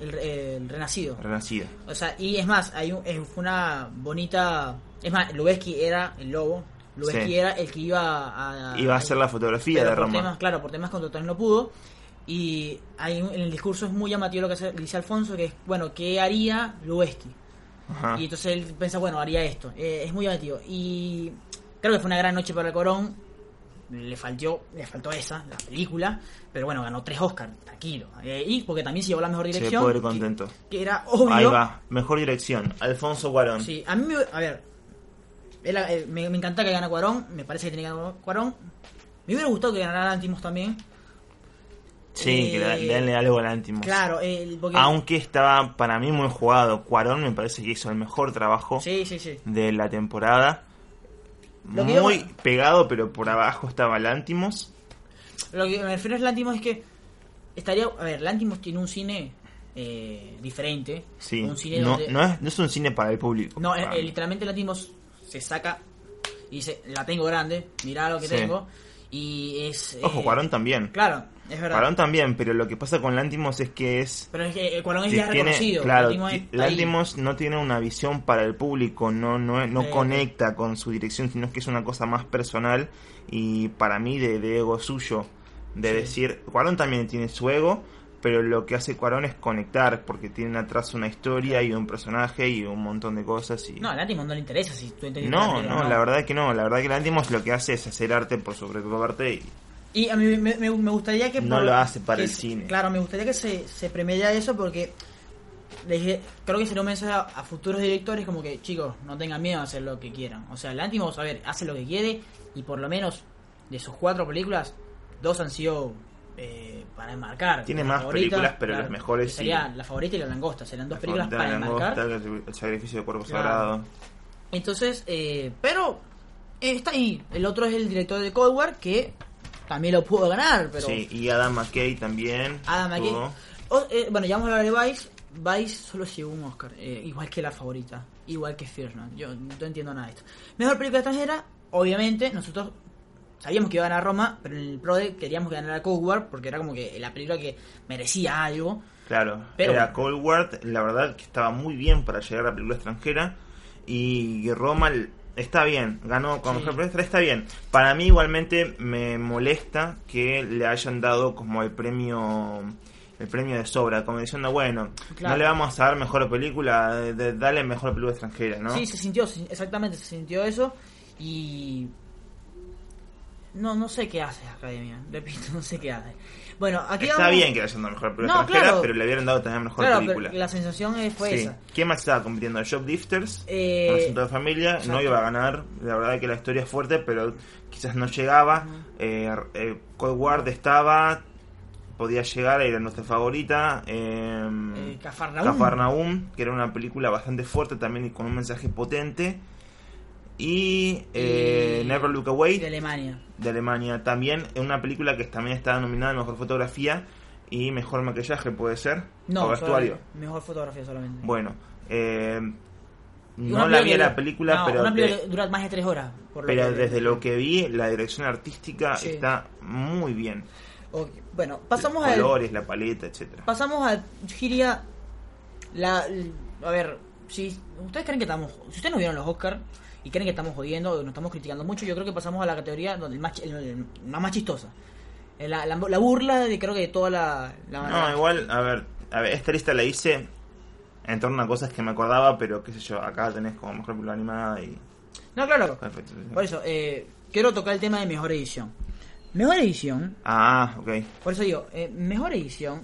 S1: el, el Renacido.
S2: Renacida.
S1: O sea, y es más, hay un- una bonita. Es más, Lubeski era el lobo. Lubeski
S2: Sí.
S1: era el que iba a.
S2: Iba a hacer la fotografía de Roma.
S1: Temas, claro, por temas contractuales no pudo. Y hay en el discurso es muy llamativo lo que hace- dice Alfonso, que es, bueno, ¿qué haría Lubeski?
S2: Ajá.
S1: Y entonces él piensa, bueno, haría esto. Eh, es muy llamativo. Y creo que fue una gran noche para el Corón. Le faltó, le faltó esa, la película. Pero bueno, ganó tres Oscars, tranquilo. Eh, y porque también se llevó la mejor
S2: Se
S1: dirección.
S2: puede ir
S1: que-
S2: contento.
S1: Que, era obvio.
S2: Ahí va. Mejor dirección. Alfonso Cuarón.
S1: Sí, a mí me. A ver. él- eh, me, me encanta que gane Cuarón. Me parece que tiene que ganar Cuarón. Me hubiera gustado que ganara Lantimos también.
S2: Sí, que le-
S1: Eh,
S2: denle algo al Antimos.
S1: Claro, el, porque.
S2: Aunque estaba para mí muy jugado. Cuarón me parece que hizo el mejor trabajo
S1: Sí, sí, sí.
S2: de la temporada.
S1: Lo que
S2: Muy
S1: yo-
S2: pegado, pero por abajo estaba Lantimos.
S1: Lo que me refiero a Lantimos es que. Estaría. A ver, Lantimos tiene un cine. eh, diferente.
S2: Sí,
S1: Un cine
S2: no,
S1: donde-
S2: no, es, no es un cine para el público.
S1: No,
S2: Para
S1: eh, literalmente Lantimos se saca y dice, la tengo grande, mirá lo que
S2: Sí.
S1: tengo. Y es...
S2: Ojo,
S1: eh,
S2: Cuarón también.
S1: Claro, es verdad.
S2: Cuarón también, pero lo que pasa con Lantimos es que es...
S1: Pero es que eh, Cuarón es ya
S2: tiene-
S1: reconocido.
S2: claro,
S1: Lantimos
S2: no tiene una visión para el público, no no, no
S1: Eh,
S2: conecta con su dirección, sino que es una cosa más personal y para mí de, de ego suyo, de
S1: Sí.
S2: decir, Cuarón también tiene su ego, pero lo que hace Cuarón es conectar, porque tiene atrás una historia y un personaje y un montón de cosas y...
S1: No, a Lantimos no le interesa si tú entiendes
S2: No, no, la verdad que no. La verdad que Lantimos lo que hace es hacer arte por sobre todo arte y
S1: Y a mí me, me- me gustaría que...
S2: No lo hace para el
S1: se-
S2: cine.
S1: Claro, me gustaría que se, se eso porque... dije- creo que sería un mensaje a, a futuros directores como que, chicos, no tengan miedo a hacer lo que quieran. O sea, Lantimos, a ver, hace lo que quiere y por lo menos de sus cuatro películas, dos han sido eh, para enmarcar.
S2: Tiene más películas, pero las mejores sí.
S1: Sería La Favorita y La Langosta, serían dos
S2: La
S1: películas para
S2: la
S1: enmarcar.
S2: Langosta, el sacrificio de cuerpo
S1: Claro.
S2: sagrado.
S1: Entonces, eh, pero está ahí. El otro es el director de Cold War, que también lo pudo ganar, pero...
S2: Sí, y Adam McKay también.
S1: Adam McKay. O- eh, bueno, ya vamos a hablar de Vice. Vice solo llegó un Oscar, eh, igual que la favorita, igual que Fierceman. Yo no entiendo nada de esto. Mejor película extranjera, obviamente, nosotros sabíamos que iba a ganar Roma, pero en el PRODE queríamos que ganara Cold War porque era como que la película que merecía algo.
S2: Claro,
S1: Pero-
S2: era Cold War, la verdad que estaba muy bien para llegar a la película extranjera. Y Roma está bien, ganó como
S1: Sí.
S2: mejor película, está bien. Para mí igualmente me molesta que le hayan dado como el premio el premio de sobra, como diciendo, bueno,
S1: Claro.
S2: no le vamos a dar mejor película, de- de- dale mejor película extranjera, ¿no?
S1: Sí, se sintió, exactamente, se sintió eso y... No, no sé qué hace la Academia, repito, no sé qué hace. Bueno, aquí
S2: Está
S1: vamos-
S2: bien que le hayan dado mejor película
S1: No,
S2: extranjera,
S1: claro.
S2: pero le hubieran dado también mejor
S1: Claro,
S2: película.
S1: pero la sensación eh, fue
S2: Sí.
S1: esa.
S2: ¿Quién más estaba compitiendo? Shoplifters,
S1: Eh,
S2: Un asunto de familia, no iba a ganar. La verdad que la historia es fuerte, pero quizás no llegaba. Eh, eh, Cold War estaba, podía llegar, era nuestra favorita. Eh,
S1: Eh, Cafarnaúm.
S2: Cafarnaúm, que era una película bastante fuerte también y con un mensaje potente. Y, eh,
S1: Y-
S2: Never Look Away
S1: de Alemania.
S2: de Alemania. También es una película que también está nominada a Mejor Fotografía y Mejor Maquillaje, puede ser.
S1: No,
S2: o vestuario.
S1: mejor fotografía solamente.
S2: Bueno, eh, no la vi en la película,
S1: no,
S2: pero,
S1: una película
S2: de-
S1: dura más de tres horas. por
S2: pero desde lo que vi, la dirección artística
S1: Sí.
S2: está muy bien.
S1: Bueno, pasamos
S2: Los
S1: al...
S2: colores, la paleta, etcétera.
S1: Pasamos a, diría, la, a ver, si ustedes creen que estamos, si ustedes no vieron los Oscars y creen que estamos jodiendo nos estamos criticando mucho, yo creo que pasamos a la categoría donde el más, el- más chistosa. Eh, La, la, la burla de creo que de toda la... la-
S2: No, igual, a ver, a ver, esta lista la hice en torno a cosas que me acordaba, pero qué sé yo, acá tenés como mejor película animada y...
S1: No, claro,
S2: Perfecto.
S1: por eso, eh, quiero tocar el tema de mejor edición. Mejor edición,
S2: Ah, ok.
S1: por eso digo, eh, mejor edición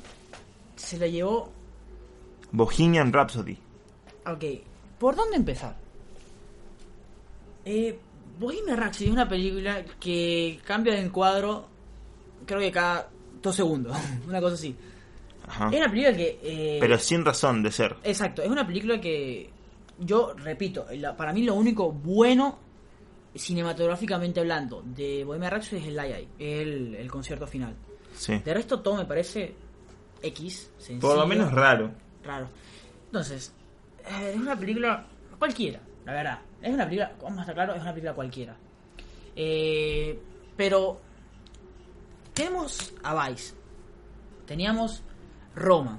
S1: se la llevó...
S2: Bohemian Rhapsody.
S1: Ok, ¿por dónde empezar? Eh, Bohemian Rhapsody es una película que cambia de encuadro, creo que cada dos segundos, una cosa así.
S2: Ajá.
S1: Es una película que... eh,
S2: Pero sin razón de ser.
S1: Exacto, es una película que yo repito, la- para mí lo único bueno cinematográficamente hablando de Bohemian Rhapsody es el live, el, el concierto final.
S2: Sí.
S1: De resto todo me parece X, sencillo.
S2: Por lo menos raro.
S1: raro. Entonces, eh, es una película cualquiera, la verdad. Es una película, vamos a estar claros, es una película cualquiera. Eh, pero tenemos a Vice, teníamos Roma,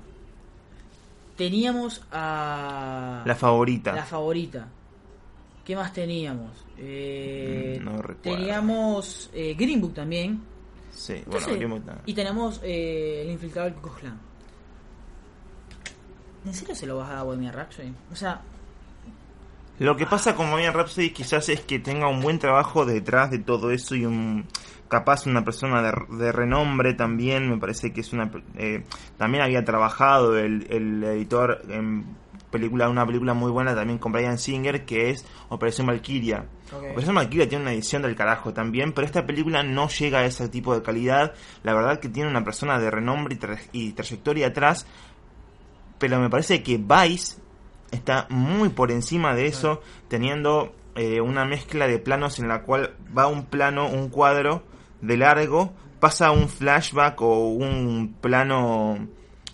S1: teníamos a
S2: La favorita.
S1: la favorita. ¿Qué más teníamos? Eh,
S2: Mm, no recuerdo.
S1: teníamos eh, Green Book también.
S2: Sí,
S1: Entonces,
S2: bueno, abrimos la-
S1: y tenemos eh, el infiltrado del Klan. ¿En serio se lo vas a dar a Bohemian Rhapsody? O sea,
S2: Lo que pasa con Bohemian Rhapsody quizás es que tenga un buen trabajo detrás de todo eso y un capaz una persona de, de renombre también me parece que es una eh, también había trabajado el, el editor en película una película muy buena también con Brian Singer que es Operación Valkyria. Operación Valkyria tiene una edición del carajo también pero esta película no llega a ese tipo de calidad la verdad que tiene una persona de renombre y, tra- y trayectoria atrás pero me parece que Vice está muy por encima de eso, teniendo eh, una mezcla de planos en la cual va un plano, un cuadro de largo, pasa un flashback o un plano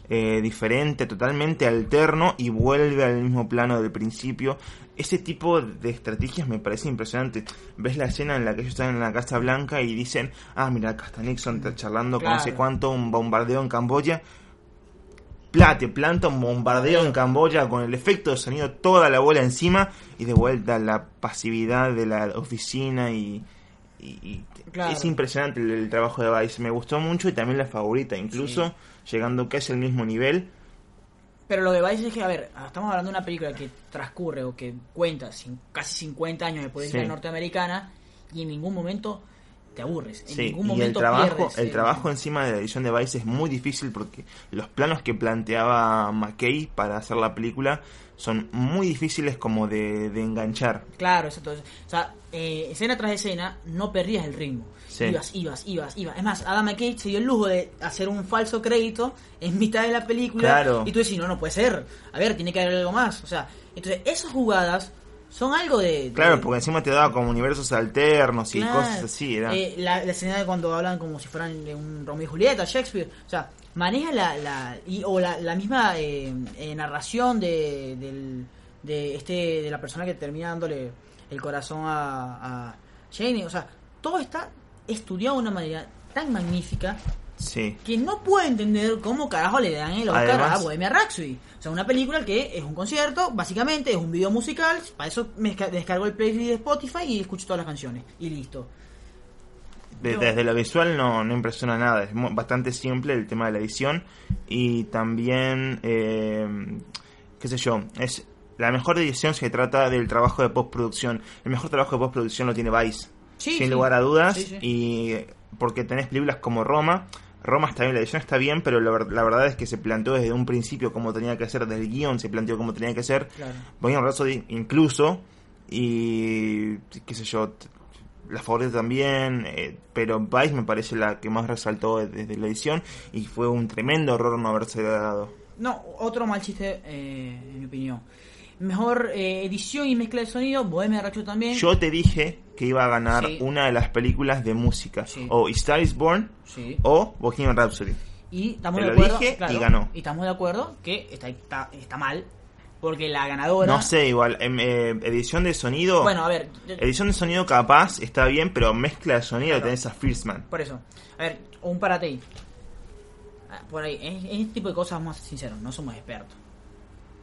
S2: eh, diferente, totalmente alterno y vuelve al mismo plano del principio. Ese tipo de estrategias me parece impresionante. Ves la escena en la que ellos están en la Casa Blanca y dicen, ah, mira, acá está Nixon está charlando con no sé cuánto, un bombardeo en Camboya. Plate, planta un bombardeo en Camboya con el efecto de sonido toda la bola encima y de vuelta la pasividad de la oficina y, y- y
S1: Claro.
S2: es impresionante el, el trabajo de Vice. Me gustó mucho y también la favorita, incluso llegando casi al mismo nivel.
S1: pero lo de Vice es que, a ver, estamos hablando de una película que transcurre o que cuenta casi 50 años después de
S2: Sí.
S1: la norteamericana y en ningún momento te aburres. En
S2: Sí,
S1: ningún
S2: y el
S1: momento
S2: trabajo,
S1: pierdes,
S2: el
S1: eh,
S2: trabajo encima de la edición de Vice es muy difícil porque los planos que planteaba McKay para hacer la película son muy difíciles como de, de enganchar.
S1: Claro, exacto. O sea, eh, escena tras escena no perdías el ritmo.
S2: Sí.
S1: Ibas, ibas, ibas, ibas. Es más, Adam McKay se dio el lujo de hacer un falso crédito en mitad de la película.
S2: Claro.
S1: Y tú decís, no, no puede ser. A ver, tiene que haber algo más. O sea, entonces esas jugadas son algo de... de-
S2: Claro, porque encima te daba como universos alternos y
S1: Claro.
S2: cosas así. Era...
S1: Eh, la, la escena de cuando hablan como si fueran de un Romeo y Julieta, Shakespeare. O sea, maneja la, la y, o la, la misma eh, eh, narración de, del, de este de la persona que termina dándole el corazón a, a Jane. O sea, todo está estudiado de una manera tan magnífica
S2: Sí.
S1: que no puedo entender cómo carajo le dan el Oscar
S2: Además-
S1: a Bohemia Rhapsody. O sea, una película que es un concierto, básicamente es un video musical, para eso me desca- descargo el playlist de Spotify y escucho todas las canciones. Y listo.
S2: De- desde lo visual no, no impresiona nada, es bastante simple el tema de la edición y también, eh, qué sé yo, es la mejor edición se trata del trabajo de postproducción. El mejor trabajo de postproducción lo tiene Vice,
S1: Sí,
S2: sin
S1: sí.
S2: lugar a dudas,
S1: sí.
S2: y porque tenés películas como Roma. Roma está bien, la edición está bien, pero la, la verdad es que se planteó desde un principio como tenía que ser, desde el guion se planteó como tenía que ser.
S1: Claro.
S2: Bohemian Rhapsody incluso y qué sé yo la favorita también eh, pero Vice me parece la que más resaltó de- desde la edición y fue un tremendo error no haberse dado
S1: No, otro mal chiste, eh, en mi opinión. Mejor eh, edición y mezcla de sonido, Bohemia Rhapsody también.
S2: yo te dije que iba a ganar
S1: Sí.
S2: una de las películas de música
S1: Sí.
S2: o Star is Born
S1: Sí.
S2: o Bohemian Rhapsody
S1: Y estamos
S2: Te
S1: de acuerdo.
S2: y ganó.
S1: Y estamos de acuerdo que está, está, está mal. Porque la ganadora.
S2: no sé igual em, eh, edición de sonido
S1: Bueno, a ver.
S2: edición de sonido capaz está bien pero mezcla de sonido
S1: Claro.
S2: tenés a Fierceman
S1: Por eso. A ver, un parate ahí. Ah, Por ahí, en, en este tipo de cosas, vamos a ser sinceros, no somos expertos.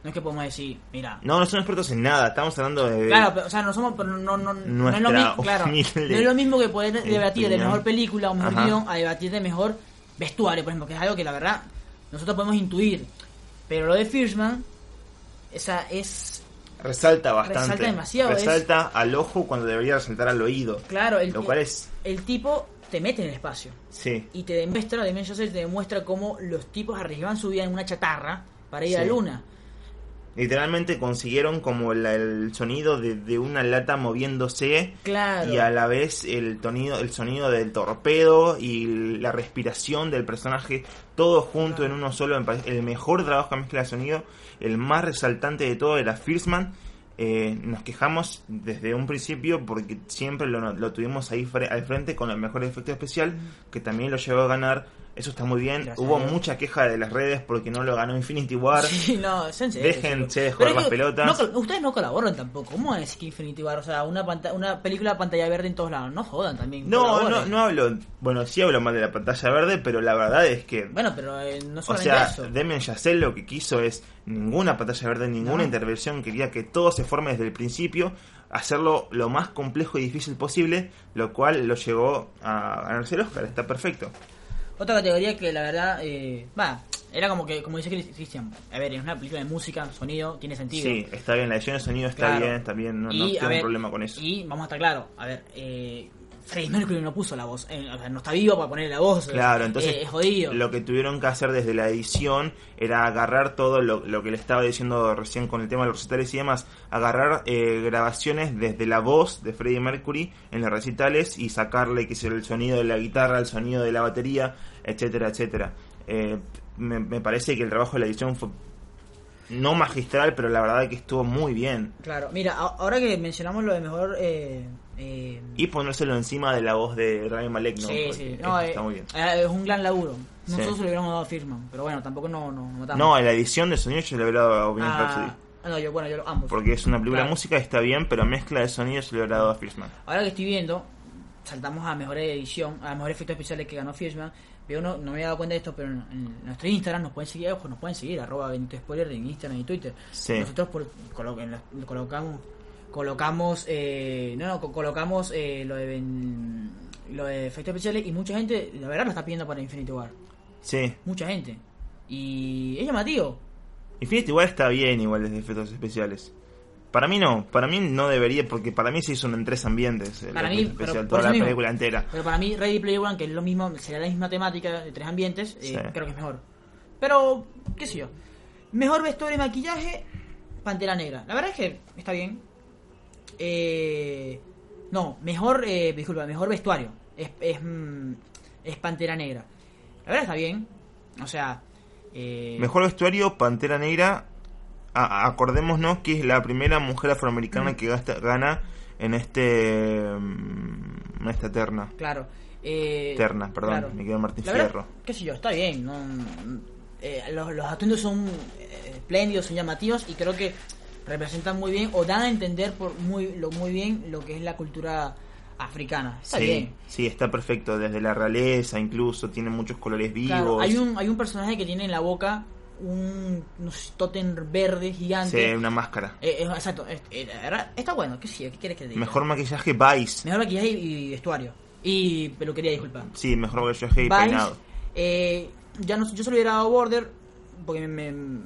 S1: No es que podemos decir, mira.
S2: no no son expertos en nada estamos hablando de
S1: Claro, pero, o sea, no somos, pero no, no, no es lo mismo, claro, no es lo mismo que poder debatir de mejor película o mejor
S2: Ajá.
S1: guion a debatir de mejor vestuario, por ejemplo, que es algo que la verdad nosotros podemos intuir. Pero lo de Fishman, esa es,
S2: Resalta bastante.
S1: Resalta demasiado,
S2: Resalta al ojo cuando debería resaltar al oído.
S1: claro, el,
S2: Lo cual es.
S1: el tipo te mete en el espacio.
S2: Sí.
S1: y te demuestra, Chazelle te demuestra cómo los tipos arriesgaban su vida en una chatarra para ir a la luna.
S2: Literalmente consiguieron como el sonido de, de una lata moviéndose.
S1: Claro.
S2: Y a la vez el sonido, el sonido del torpedo y la respiración del personaje, todo junto en uno solo. El mejor trabajo de mezcla de sonido, el más resaltante de todo era Fierceman. Eh, nos quejamos desde un principio porque siempre lo, lo tuvimos ahí fre- al frente con el mejor efecto especial, que también lo llevó a ganar. Eso está muy bien.
S1: Gracias
S2: Hubo mucha queja de las redes porque no lo ganó Infinity War.
S1: Sí, no, es en serio,
S2: Déjense de jugar las pelotas.
S1: no ustedes no colaboran tampoco. ¿Cómo es que Infinity War? O sea, una, una película de pantalla verde en todos lados. No jodan también.
S2: No, no, no hablo. Bueno, sí hablo mal de la pantalla verde, pero la verdad es que.
S1: Bueno, pero eh, no
S2: o
S1: solamente
S2: sea,
S1: eso.
S2: Demian Chazelle lo que quiso es ninguna pantalla verde, ninguna
S1: No.
S2: intervención. Quería que todo se forme desde el principio, hacerlo lo más complejo y difícil posible, lo cual lo llevó a ganarse el Oscar. Está perfecto.
S1: Otra categoría que la verdad, eh, va, era como que, como dice Cristian, a ver, es una película de música, sonido, tiene sentido.
S2: Sí, está bien, la edición de sonido está
S1: Claro.
S2: bien, también, no, no
S1: Y,
S2: tengo
S1: ver,
S2: un problema con eso.
S1: Y vamos a estar claros, a ver, eh, Freddie Mercury no puso la voz, eh, o sea, no está vivo para poner la voz.
S2: Claro,
S1: eh,
S2: entonces
S1: es jodido.
S2: lo que tuvieron que hacer desde la edición era agarrar todo lo, lo que le estaba diciendo recién con el tema de los recitales y demás, agarrar eh, grabaciones desde la voz de Freddie Mercury en los recitales y sacarle que el sonido de la guitarra, el sonido de la batería, etcétera, etcétera. Eh, me, me parece que el trabajo de la edición fue no magistral, pero la verdad que estuvo muy bien.
S1: Claro, mira, ahora que mencionamos lo de mejor... Eh, eh,
S2: Y ponérselo encima de la voz de Rami Malek, ¿no?
S1: sí,
S2: Porque
S1: sí,
S2: eso
S1: no,
S2: está
S1: eh,
S2: muy bien.
S1: eh, es un gran laburo. Nosotros
S2: Sí.
S1: lo hubiéramos dado a Firman, pero bueno, tampoco no, no, no matamos.
S2: No, en la edición de sonido yo le hubiera dado a Bohemian Rhapsody.
S1: ah, ah, no, yo, bueno, yo lo- ambos.
S2: Porque es una película de música, está bien, pero mezcla de sonido se le habrá dado a Fishman.
S1: Ahora que estoy viendo, saltamos a mejor edición, a mejor efectos especiales que ganó Fishman. Veo uno, no me había dado cuenta de esto, pero en, en nuestro Instagram nos pueden seguir, ojo, nos pueden seguir, arroba Benito Spoiler en Instagram y Twitter.
S2: Sí.
S1: Nosotros por, colo- en la- colocamos, colocamos, eh, no, no, co- colocamos eh, lo de ben- lo de efectos especiales y mucha gente, la verdad, lo está pidiendo para Infinity War.
S2: Sí.
S1: Mucha gente. Y es llamativo.
S2: Infinity igual está bien, igual desde efectos especiales. Para mí no, para mí no debería, porque para mí se hizo en tres ambientes. el
S1: Para mí,
S2: especial,
S1: pero
S2: toda la
S1: mismo.
S2: película entera.
S1: Pero para mí, Ready Player One, que es lo mismo, sería la misma temática de tres ambientes, eh,
S2: Sí.
S1: creo que es mejor. Pero, qué sé yo. Mejor vestuario y maquillaje, Pantera Negra. La verdad es que está bien. Eh, no, mejor, eh, disculpa, mejor vestuario. Es, es, mm, es Pantera Negra. La verdad está bien. O sea, eh,
S2: Mejor vestuario, Pantera Negra. a- acordémonos que es la primera mujer afroamericana que gasta- gana en este mm, en esta terna.
S1: Claro. Eh,
S2: Terna, perdón,
S1: claro.
S2: me Martín
S1: La verdad,
S2: Fierro.
S1: qué sé yo, está bien. ¿no? Eh, los, los atuendos son eh, espléndidos, son llamativos y creo que representan muy bien o dan a entender por muy, lo, muy bien lo que es la cultura africana. Está
S2: sí,
S1: bien.
S2: sí, está perfecto, desde la realeza incluso, tiene muchos colores vivos.
S1: Claro, hay un, hay un personaje que tiene en la boca un no sé, tótem verde gigante.
S2: Sí, una máscara.
S1: Eh, eh, exacto, eh, está bueno, ¿qué, sí, ¿qué quieres que te diga?
S2: Mejor maquillaje Vice.
S1: Mejor maquillaje y, y vestuario. Y peluquería, disculpa.
S2: Sí, mejor maquillaje y
S1: Vice,
S2: peinado.
S1: eh, ya no, yo se lo hubiera dado Border, porque me- me-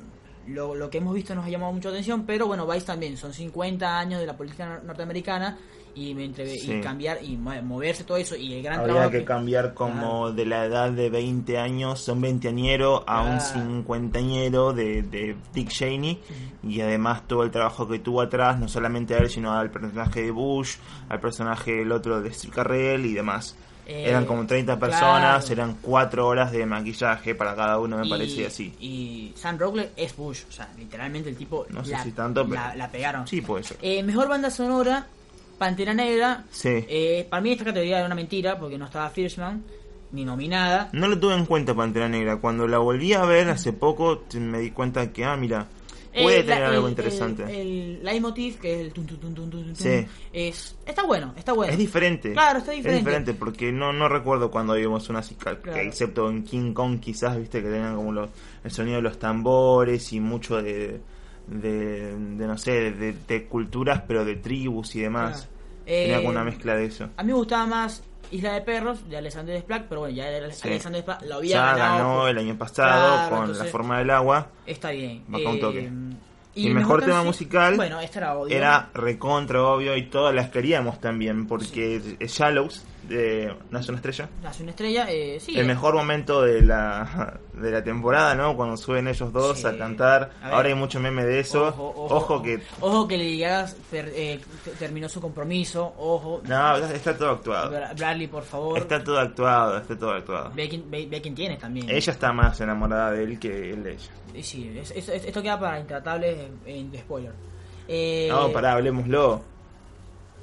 S1: lo, lo que hemos visto nos ha llamado mucho atención, pero bueno, Vice también, son 50 años de la política nor- norteamericana y,
S2: Sí.
S1: y cambiar y mo- moverse todo eso y el gran
S2: Habría
S1: trabajo
S2: que cambiar como de la edad de 20 años, son 20 añero a un
S1: Claro.
S2: 50 añero de, de Dick Cheney y además todo el trabajo que tuvo atrás, no solamente a él, sino al personaje de Bush, al personaje del otro de Steve Carrell y demás.
S1: Eh,
S2: eran como 30 personas,
S1: claro.
S2: eran 4 horas de maquillaje para cada uno, me
S1: y,
S2: parece así.
S1: Y Sam Rockwell es Bush, o sea, literalmente el tipo
S2: No sé
S1: la,
S2: si tanto, pero-
S1: la, la pegaron.
S2: Sí, puede ser.
S1: Eh, mejor banda sonora, Pantera Negra.
S2: Sí.
S1: Eh, para mí esta categoría era una mentira porque no estaba Fishman ni nominada.
S2: No lo tuve en cuenta Pantera Negra. Cuando la volví a ver hace poco, me di cuenta que, ah, mira, puede
S1: Eh,
S2: tener
S1: la-
S2: algo
S1: el-
S2: interesante.
S1: El, el leitmotiv, que es el tun, tun, tun,
S2: Sí.
S1: es, está bueno, está bueno.
S2: Es diferente.
S1: Claro, está diferente.
S2: Es diferente porque no, no recuerdo cuando vimos una que-
S1: Claro.
S2: excepto en King Kong quizás, viste, que tenían como los, el sonido de los tambores y mucho de, de, de, no sé, de, de culturas, pero de tribus y demás.
S1: Claro.
S2: Tenía
S1: Eh,
S2: como una mezcla de eso.
S1: A mí me gustaba más Isla de Perros de Alexander Desplat, pero bueno, ya
S2: Sí.
S1: Alexander Desplat lo había
S2: Ya
S1: ganado.
S2: ganó
S1: por-
S2: el año pasado
S1: Claro,
S2: con
S1: entonces,
S2: La Forma del Agua.
S1: Está bien.
S2: Un toque.
S1: Y,
S2: el mejor tema musical
S1: Bueno, este era obvio.
S2: Era recontra obvio y todas las queríamos también porque es Shallows de Nace una estrella.
S1: Nace una estrella, eh, sí.
S2: el mejor momento de la de la temporada, ¿no? Cuando suben ellos dos
S1: Sí.
S2: a cantar.
S1: A.
S2: Ahora hay mucho meme de eso.
S1: Ojo,
S2: Ojo,
S1: ojo,
S2: que
S1: Ojo que Lady Gaga eh, te- terminó su compromiso. Ojo.
S2: no, está todo actuado.
S1: Bra- Bradley, por favor.
S2: Está todo actuado, está todo actuado.
S1: Ve quién, ve- ve quién tiene también.
S2: Ella está más enamorada de él que él de ella.
S1: Y sí, es- es- es- esto queda para intratables en, en spoiler. Eh,
S2: No, pará, hablemoslo.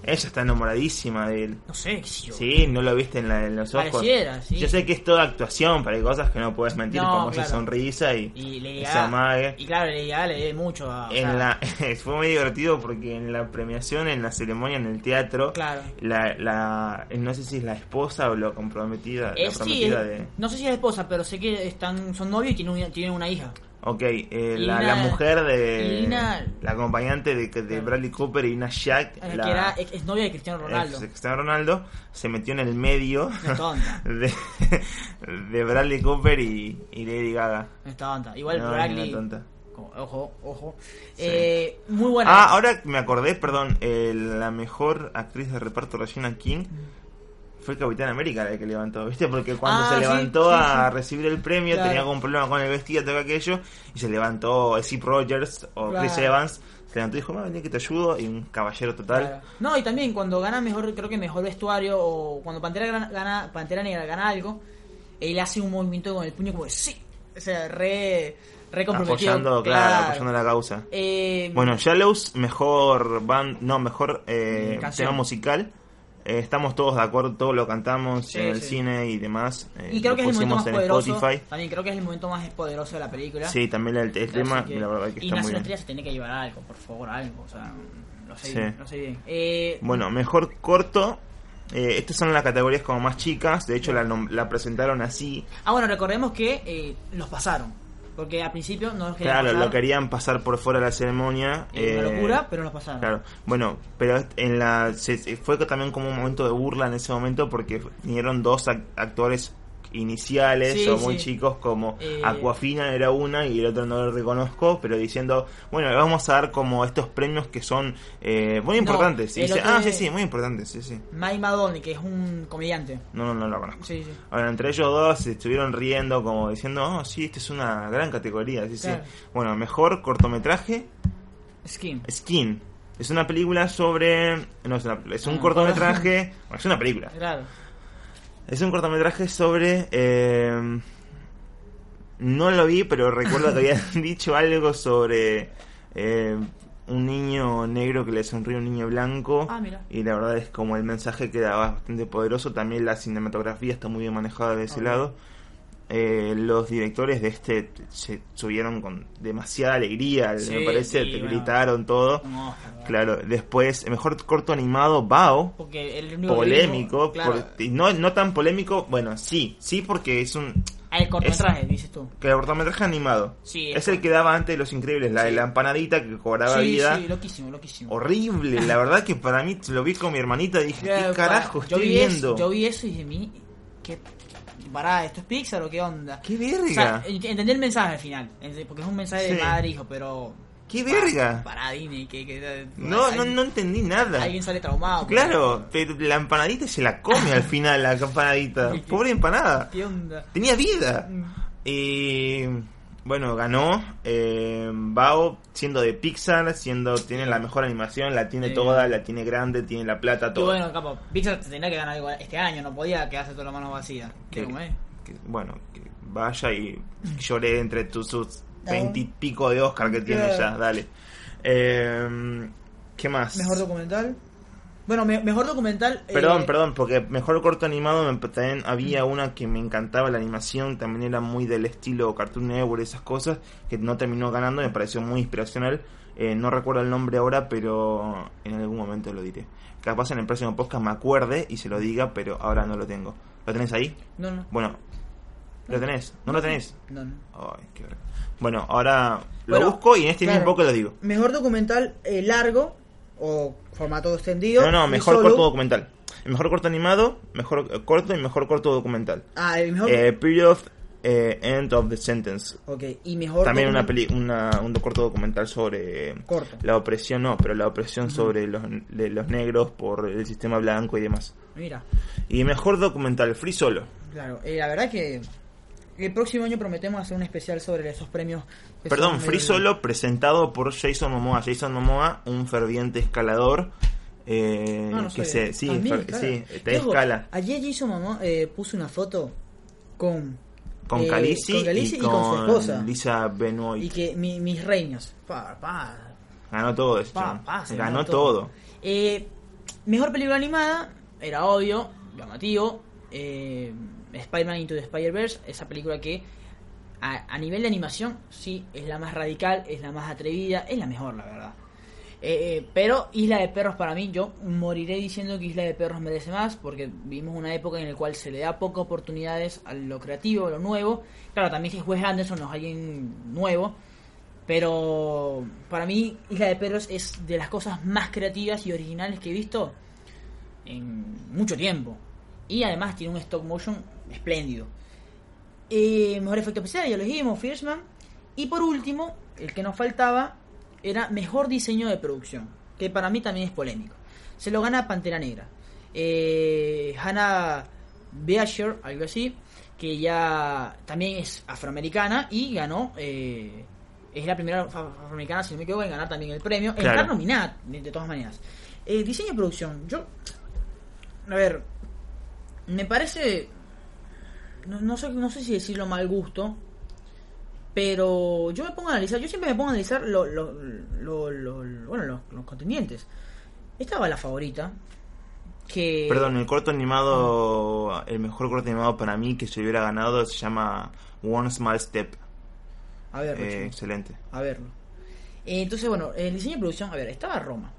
S2: Ella está enamoradísima de él.
S1: No sé, qué sé yo.
S2: Sí, no lo viste en, la- en los ojos.
S1: Pareciera, sí.
S2: Yo sé que es toda actuación, pero hay cosas que no puedes mentir,
S1: No,
S2: como
S1: claro.
S2: esa sonrisa y,
S1: Y
S2: esa mague.
S1: Y claro, Lady Gaga le mucho a.
S2: En
S1: sea,
S2: la, fue muy divertido porque en la premiación, en la ceremonia, en el teatro,
S1: Claro.
S2: la, la, no sé si es la esposa o la comprometida, la
S1: es,
S2: prometida de...
S1: No sé si es esposa, pero sé que están son novios y tienen una, tienen una hija.
S2: Ok, eh, la, mujer de...
S1: Ina-
S2: la acompañante de, de. Bradley Cooper y Ina Jack,
S1: eh,
S2: la
S1: que era ex, novia de Cristiano Ronaldo.
S2: ex- Cristiano Ronaldo, se metió en el medio de, de Bradley Cooper y, y Lady Gaga.
S1: No es tonta. Igual
S2: No,
S1: Bradley.
S2: tonta.
S1: Ojo, ojo.
S2: Sí.
S1: Eh, muy buena.
S2: Ah, ahora me acordé, perdón, eh, la mejor actriz de reparto, Regina King, fue Capitán América la que levantó, ¿viste? Porque cuando
S1: Ah,
S2: se
S1: sí,
S2: levantó
S1: sí,
S2: a
S1: sí.
S2: recibir el premio
S1: Claro.
S2: tenía algún problema con el vestido, todo aquello, y se levantó Steve Rogers o Chris. Evans, se levantó y dijo, vení que te ayudo, y un caballero total.
S1: Claro. No, y también cuando gana mejor, creo que mejor vestuario, o cuando Pantera, gana, gana- Pantera Negra gana algo, él hace un movimiento con el puño como de sí. O sea, re, re comprometido.
S2: Apoyando, claro, apoyando la causa.
S1: Eh,
S2: Bueno, Shallows, mejor band, no, mejor eh, tema musical. Eh, estamos todos de acuerdo, todos lo cantamos
S1: Sí,
S2: en el
S1: sí.
S2: cine y demás. eh,
S1: y creo que es el momento más poderoso.
S2: Spotify.
S1: También creo que es el momento más poderoso de la película.
S2: Sí, también el, el tema,
S1: que-
S2: la verdad que
S1: y
S2: está muy bien.
S1: se tiene que llevar algo, por favor, algo. O sea, no sé
S2: Sí.
S1: bien. No sé bien. Eh,
S2: Bueno, mejor corto. Eh, estas son las categorías como más chicas. De hecho, la, la presentaron así.
S1: Ah, bueno, recordemos que eh, los pasaron. Porque al principio no los querían
S2: Claro,
S1: pasar.
S2: lo querían pasar por fuera de la ceremonia.
S1: Eh, una locura, pero los pasaron.
S2: Claro, bueno, pero en la se- fue también como un momento de burla en ese momento porque vinieron dos ac- actores iniciales
S1: Sí,
S2: o muy
S1: sí.
S2: chicos como
S1: Eh,
S2: Aquafina era una y el otro no lo reconozco, pero diciendo, bueno, le vamos a dar como estos premios que son eh, muy
S1: No,
S2: importantes. Y dice,
S1: otro
S2: ah, sí, sí, muy importantes, sí, sí.
S1: Mike Madoni, que es un comediante.
S2: No, no, no lo conozco.
S1: Sí, sí.
S2: Ahora, entre ellos dos se estuvieron riendo como diciendo, oh, sí, esta es una gran categoría, sí,
S1: Claro.
S2: sí. Bueno, mejor cortometraje,
S1: Skin.
S2: Skin. Es una película sobre. No, es, una- es un
S1: Ah,
S2: cortometraje. Bueno, es una película.
S1: Claro.
S2: Es un cortometraje sobre. eh, no lo vi, pero recuerdo que habían dicho algo sobre. eh, un niño negro que le sonríe a un niño blanco.
S1: Ah, mira.
S2: Y la verdad es como el mensaje queda bastante poderoso. También la cinematografía está muy bien manejada de ese lado. Eh, los directores de este se subieron con demasiada alegría,
S1: Sí,
S2: me parece,
S1: sí,
S2: te
S1: bueno.
S2: gritaron todo. Claro, después, el mejor corto animado, Bao,
S1: Porque el
S2: polémico,
S1: claro,
S2: por- no, no tan polémico, bueno, sí, sí porque es un
S1: ah, el cortometraje, dices tú.
S2: que el cortometraje animado.
S1: Sí,
S2: es
S1: es
S2: el que daba antes de Los Increíbles, la de la empanadita que cobraba vida.
S1: sí, loquísimo, loquísimo.
S2: Horrible, la verdad que para mí lo vi con mi hermanita y dije, ¿qué carajo
S1: yo
S2: estoy
S1: eso-
S2: viendo?
S1: yo vi eso y dije, mi, ¿qué? Pará, ¿esto es Pixar o qué onda?
S2: ¡Qué
S1: O sea,
S2: verga!
S1: ent- entendí el mensaje al final, porque es un mensaje de madre hijo, pero...
S2: ¡Qué verga!
S1: Pará, Disney, que... que
S2: No, no, no entendí nada.
S1: Alguien sale traumado.
S2: Claro, pero la empanadita se la come al final, la empanadita. Pobre empanada.
S1: ¿Qué onda?
S2: Tenía vida.
S1: Mm.
S2: Bueno, ganó eh, Bao siendo de Pixar, siendo tiene la mejor animación, la tiene
S1: Sí.
S2: toda, la tiene grande, tiene la plata,
S1: Y
S2: todo.
S1: bueno, capo, Pixar tendría que ganar igual este año, no podía quedarse toda la mano vacía.
S2: Que- que, bueno, que vaya y lloré entre tus sus veintipico de Oscar que tiene ya, dale. Eh, ¿Qué más?
S1: Mejor documental. Bueno, me- mejor documental. eh,
S2: Perdón, perdón, porque mejor corto animado me- también había una que me encantaba la animación, también era muy del estilo Cartoon Network, esas cosas, que no terminó ganando, me pareció muy inspiracional. Eh, no recuerdo el nombre ahora, pero en algún momento lo diré. Capaz en el próximo podcast me acuerde y se lo diga, pero ahora no lo tengo. ¿Lo tenés ahí?
S1: No, no.
S2: Bueno, ¿lo tenés? ¿No lo tenés?
S1: No, no.
S2: Ay, qué. Bueno, ahora lo
S1: Bueno,
S2: busco y en este
S1: claro.
S2: mismo podcast lo digo.
S1: Mejor documental eh, largo o formato extendido.
S2: No, no, mejor
S1: solo-
S2: corto documental. El mejor corto animado, mejor corto y mejor corto documental.
S1: Ah, el mejor.
S2: Eh, period eh, End of the Sentence.
S1: ok, y mejor.
S2: También una peli, una, un corto documental sobre
S1: Corto.
S2: la opresión, no, pero la opresión sobre los, de los negros por el sistema blanco y demás.
S1: Mira,
S2: Y mejor documental, Free Solo.
S1: claro. eh, la verdad que. El próximo año prometemos hacer un especial sobre esos premios.
S2: Perdón, Free Solo presentado por Jason Momoa. Jason Momoa, un ferviente escalador. eh,
S1: Ah, no
S2: que se, sí,
S1: También,
S2: sí, te escala.
S1: Ayer Jason Momoa eh, puso una foto con.
S2: Con
S1: eh, con
S2: y,
S1: y
S2: con,
S1: su esposa.
S2: Lisa Benoit.
S1: Y que mi- mis reinos. Pa, pa,
S2: Ganó todo
S1: pa, se
S2: Ganó
S1: ganó
S2: todo.
S1: Eh, mejor película animada, era obvio, llamativo. Eh, Spider-Man Into the Spider-Verse, esa película que a, a nivel de animación, sí, es la más radical, es la más atrevida, es la mejor, la verdad. Eh, eh, pero Isla de Perros para mí, yo moriré diciendo que Isla de Perros merece más, porque vivimos una época en la cual se le da pocas oportunidades a lo creativo, a lo nuevo. Claro, también si es Wes Anderson es alguien nuevo, pero para mí Isla de Perros es de las cosas más creativas y originales que he visto en mucho tiempo. Y además tiene un stop motion espléndido. Eh, mejor efecto especial, ya lo dijimos, Fierceman. Y por último, el que nos faltaba era mejor diseño de producción, que para mí también es polémico. Se lo gana Pantera Negra. Eh, Hannah Beasher, algo así, que ya también es afroamericana y ganó. eh, es la primera afro- afroamericana, si no me equivoco, en ganar también el premio. En
S2: Claro.
S1: estar nominada, de, de todas maneras. Eh, diseño de producción, yo. A ver, me parece. No, no sé, no sé si decirlo mal gusto. Pero yo me pongo a analizar, yo siempre me pongo a analizar lo, lo- bueno, los, los contendientes. Estaba la favorita. Que.
S2: Perdón, el corto animado, el mejor corto animado para mí que se hubiera ganado se llama One Small Step.
S1: A ver,
S2: Eh, excelente.
S1: a verlo. Eh, entonces, bueno, el diseño de producción, a ver, estaba Roma.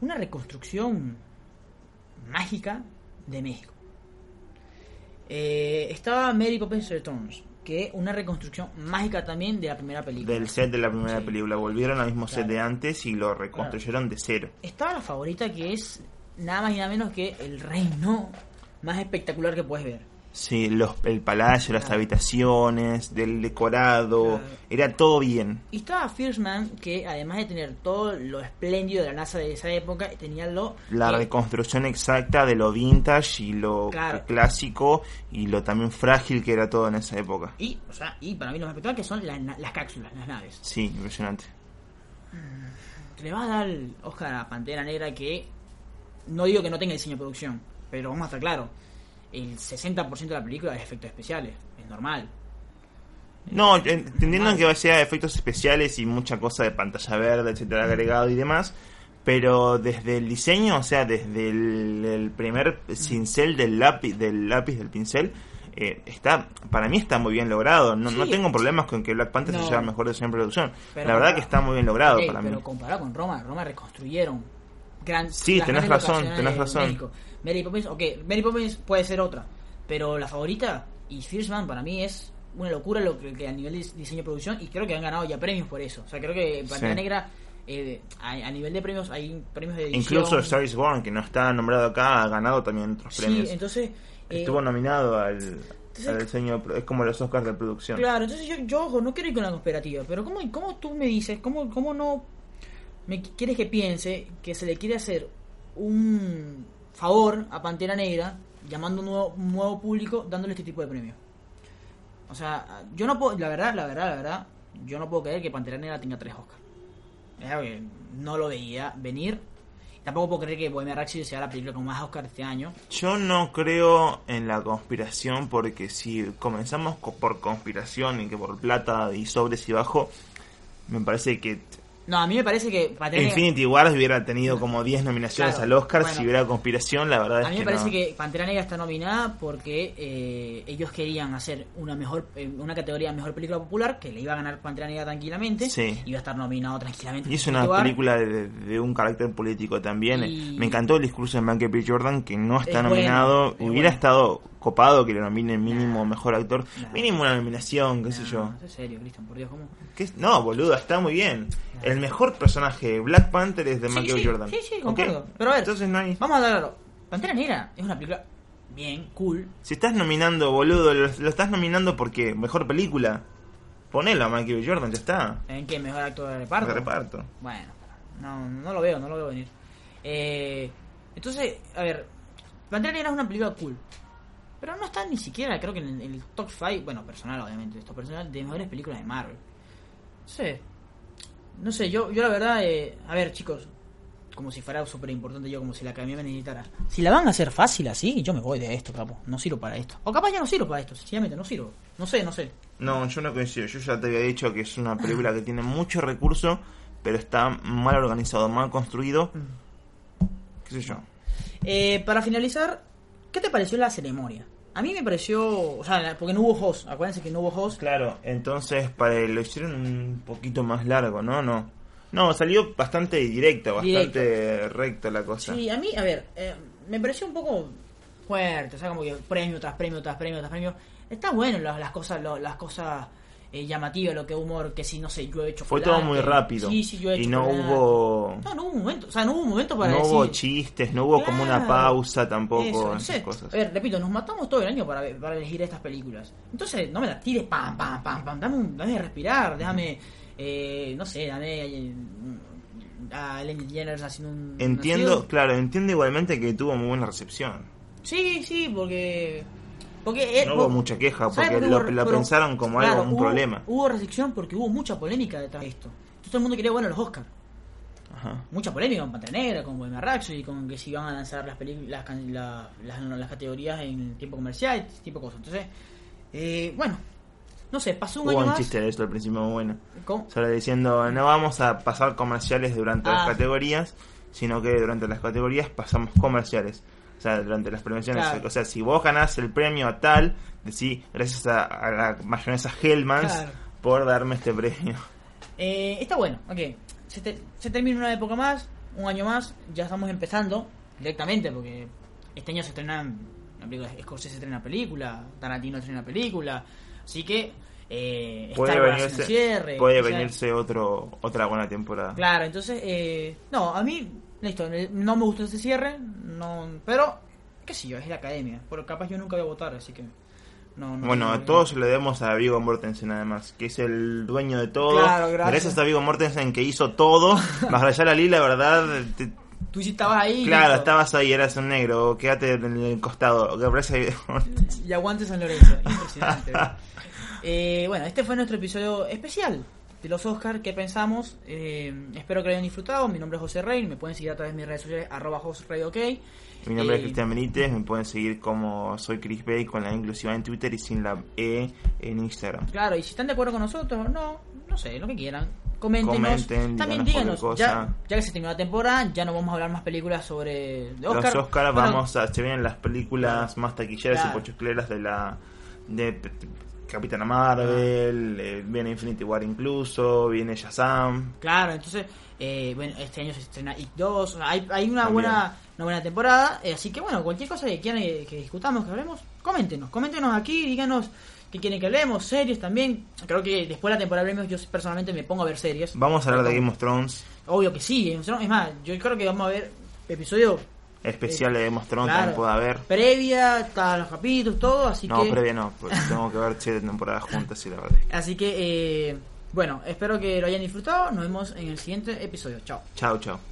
S1: Una reconstrucción mágica de México. Eh, estaba Mary Poppins Returns, que es una reconstrucción mágica también de la primera película.
S2: Del set de la primera
S1: Sí.
S2: película. Volvieron al mismo set
S1: Claro.
S2: de antes y lo reconstruyeron de cero.
S1: Estaba la favorita que es nada más y nada menos que el reino más espectacular que puedes ver.
S2: Sí, los, el palacio, las
S1: Claro.
S2: habitaciones, del decorado,
S1: Claro.
S2: era todo bien.
S1: Y estaba First Man, que además de tener todo lo espléndido de la NASA de esa época, tenía lo...
S2: La reconstrucción exacta de lo vintage y lo
S1: Claro.
S2: clásico y lo también frágil que era todo en esa época.
S1: Y, o sea, y para mí lo más espectacular que son las, cápsulas, las naves.
S2: Sí, impresionante.
S1: Le va a dar Oscar a Pantera Negra que no digo que no tenga diseño de producción, pero vamos a estar claro, el 60% de la película es efectos especiales, es normal.
S2: No, entendiendo que sea efectos especiales y mucha cosa de pantalla verde, etcétera, agregado y demás, pero desde el diseño, o sea, desde el, primer cincel del lápiz, del lápiz del pincel, eh, está para mí está muy bien logrado. No, no tengo problemas con que Black Panther se sea mejor diseño en producción. la verdad que está muy bien logrado para
S1: mí.
S2: Pero
S1: comparado con Roma, Roma reconstruyeron gran,
S2: Sí, tenés razón, tenés razón.
S1: Mary Poppins, ok, Mary Poppins puede ser otra, pero la favorita y First Man para mí es una locura lo que, a nivel de diseño y producción y creo que han ganado ya premios por eso. O sea, creo que Pantera Negra eh, a, nivel de premios hay premios de edición.
S2: Incluso Star is Born, que no está nombrado acá, ha ganado también otros premios.
S1: Sí, entonces...
S2: Estuvo eh, nominado al, diseño, es como los Oscars de producción.
S1: Claro, entonces yo, yo ojo, no quiero ir con la cooperativa, pero ¿cómo, cómo tú me dices, cómo, cómo no me quieres que piense que se le quiere hacer un favor a Pantera Negra llamando un nuevo, nuevo público dándole este tipo de premios? O sea, yo no puedo, la verdad, la verdad, la verdad, yo no puedo creer que Pantera Negra tenga tres Oscars. Que no lo veía venir. Tampoco puedo creer que Bohemian Rhapsody sea la película con más Oscars este año.
S2: Yo no creo en la conspiración porque si comenzamos por conspiración y que por plata y sobres y bajo, me parece que
S1: no, a mí me parece que
S2: Infinity Wars hubiera tenido como 10 nominaciones al Oscar si hubiera conspiración, la verdad es que
S1: A mí me parece que Pantera Negra está nominada porque eh, ellos querían hacer una mejor eh, una categoría mejor película popular que le iba a ganar Pantera Negra tranquilamente. Sí. Iba a estar nominado tranquilamente.
S2: Y es una película de, un carácter político también. Me encantó el discurso de Michael B. Jordan que no está nominado. hubiera estado copado que le nominen mínimo mejor actor. Mínimo una nominación, qué sé yo.
S1: Es serio, Cristian, por Dios, ¿cómo?
S2: No, boludo, está muy bien. El mejor personaje de Black Panther es de Michael Jordan.
S1: Sí, sí, concuerdo. Pero a ver, Entonces no hay... vamos a darlo. Pantera Negra es una película bien, cool.
S2: Si estás nominando, boludo, lo, estás nominando porque mejor película. Ponelo a Michael Jordan, ya está.
S1: ¿En qué? ¿Mejor actor de reparto?
S2: De reparto.
S1: Bueno, no, no lo veo, no lo veo venir. Eh, entonces, a ver, Pantera Negra es una película cool. Pero no está ni siquiera, creo que en el, top 5, bueno, personal obviamente, esto personal, de mejores películas de Marvel. No sé. No sé, yo, yo la verdad, eh, a ver chicos, como si fuera súper importante yo, como si la academia me necesitara. Si la van a hacer fácil así, yo me voy de esto, capo. No sirvo para esto. O capaz ya no sirvo para esto, sencillamente no sirvo. No sé, no sé.
S2: No, yo no coincido. Yo ya te había dicho que es una película que tiene mucho recurso, pero está mal organizado, mal construido. Mm. ¿Qué sé yo?
S1: Eh, para finalizar, ¿qué te pareció la ceremonia? A mí me pareció, o sea, porque no hubo host, acuérdense que no hubo host.
S2: Claro, entonces para lo hicieron un poquito más largo, ¿no? No. No, salió bastante directo, bastante recto la cosa.
S1: Sí, a mí, a ver, eh, me pareció un poco fuerte, o sea, como que premio tras premio tras premio tras premio. Está bueno las, las cosas, las cosas eh, llamativo, lo que humor, que si no sé, yo he hecho
S2: Fue todo muy rápido.
S1: Sí, sí, yo he hecho
S2: Y no hubo.
S1: No, no hubo un momento. O sea, no hubo un momento para.
S2: No hubo chistes, no hubo como una pausa tampoco. Esas cosas.
S1: A ver, repito, nos matamos todo el año para, para elegir estas películas. Entonces, no me las tires pam, pam, pam, pam. Dame, un, dame respirar, déjame. Eh, no sé, dame. Eh, a Ellen Jenner haciendo un.
S2: Entiendo, claro, entiendo igualmente que tuvo muy buena recepción.
S1: Sí, sí, porque porque,
S2: no hubo mucha queja, porque lo, pensaron como algo, un problema.
S1: Hubo recepción porque hubo mucha polémica detrás de esto. todo el mundo quería bueno los Oscars. Mucha polémica con Pantera Negra, con Bohemian y con que si iban a lanzar las películas, las, categorías en tiempo comercial, ese tipo de cosas. Entonces, eh, bueno, no sé, pasó un
S2: Hubo
S1: año
S2: un chiste de esto al principio bueno. ¿Cómo? Solo diciendo, no vamos a pasar comerciales durante las ah. categorías, sino que durante las categorías pasamos comerciales. O sea, durante las premiaciones. O sea, si vos ganás el premio a tal, decís gracias a, la mayonesa Hellmans por darme este premio.
S1: Eh, está bueno, ok. Se, se termina una época más, un año más, ya estamos empezando directamente porque este año se estrena una película, Scorsese se estrena película, Tarantino estrena película, así que eh,
S2: puede venirse, cierre, puede venirse otro otra buena temporada.
S1: Claro, entonces, eh, no, a mí Listo, no me gustó ese cierre, no, pero qué sé yo, es la academia. Pero capaz yo nunca voy a votar, así que no,
S2: bueno, a todos le debemos a Vigo Mortensen además, que es el dueño de todo. Claro, gracias. a Vigo Mortensen que hizo todo. Más allá la la verdad.
S1: Tú sí estabas ahí.
S2: Claro, estabas ahí, eras un negro. Quédate en el costado.
S1: Y aguante San Lorenzo. Impresionante. eh, bueno, este fue nuestro episodio especial de los Oscars, qué pensamos. Eh, espero que lo hayan disfrutado. Mi nombre es José Rey, me pueden seguir a través de mis redes sociales, arroba José Rey, ok.
S2: Mi nombre es
S1: Eh,
S2: Cristian Benítez, me pueden seguir como soy Chris Bay con la inclusiva en Twitter y sin la E en Instagram.
S1: Claro, y si están de acuerdo con nosotros, no, no sé, lo que quieran. Coméntenos.
S2: Comenten,
S1: También
S2: díganos
S1: díganos, ya, que se terminó la temporada, ya no vamos a hablar más películas sobre Oscar.
S2: Los
S1: Bueno,
S2: vamos a, se vienen las películas más taquilleras
S1: Claro.
S2: y pochocleras de la de Capitana Marvel, eh, viene Infinity War incluso, viene Shazam.
S1: Claro, entonces, eh, bueno, este año se estrena It 2, o sea, hay, hay una
S2: También.
S1: buena una buena temporada, eh, así que bueno, cualquier cosa que quieran que, que discutamos, que hablemos, coméntenos, coméntenos aquí, díganos qué quieren que hablemos, series también, creo que después de la temporada de premios yo personalmente me pongo a ver series,
S2: Vamos a hablar de Game of Thrones,
S1: obvio que sí, Game of Thrones, es más, yo creo que vamos a ver episodio
S2: especial de Game of Thrones
S1: claro,
S2: puede haber.
S1: previa, están los capítulos, todo, así
S2: No,
S1: que...
S2: previa no, porque tengo que ver siete temporadas juntas y la verdad.
S1: Así que, eh, bueno, espero que lo hayan disfrutado. Nos vemos en el siguiente episodio. Chao.
S2: Chao, chao.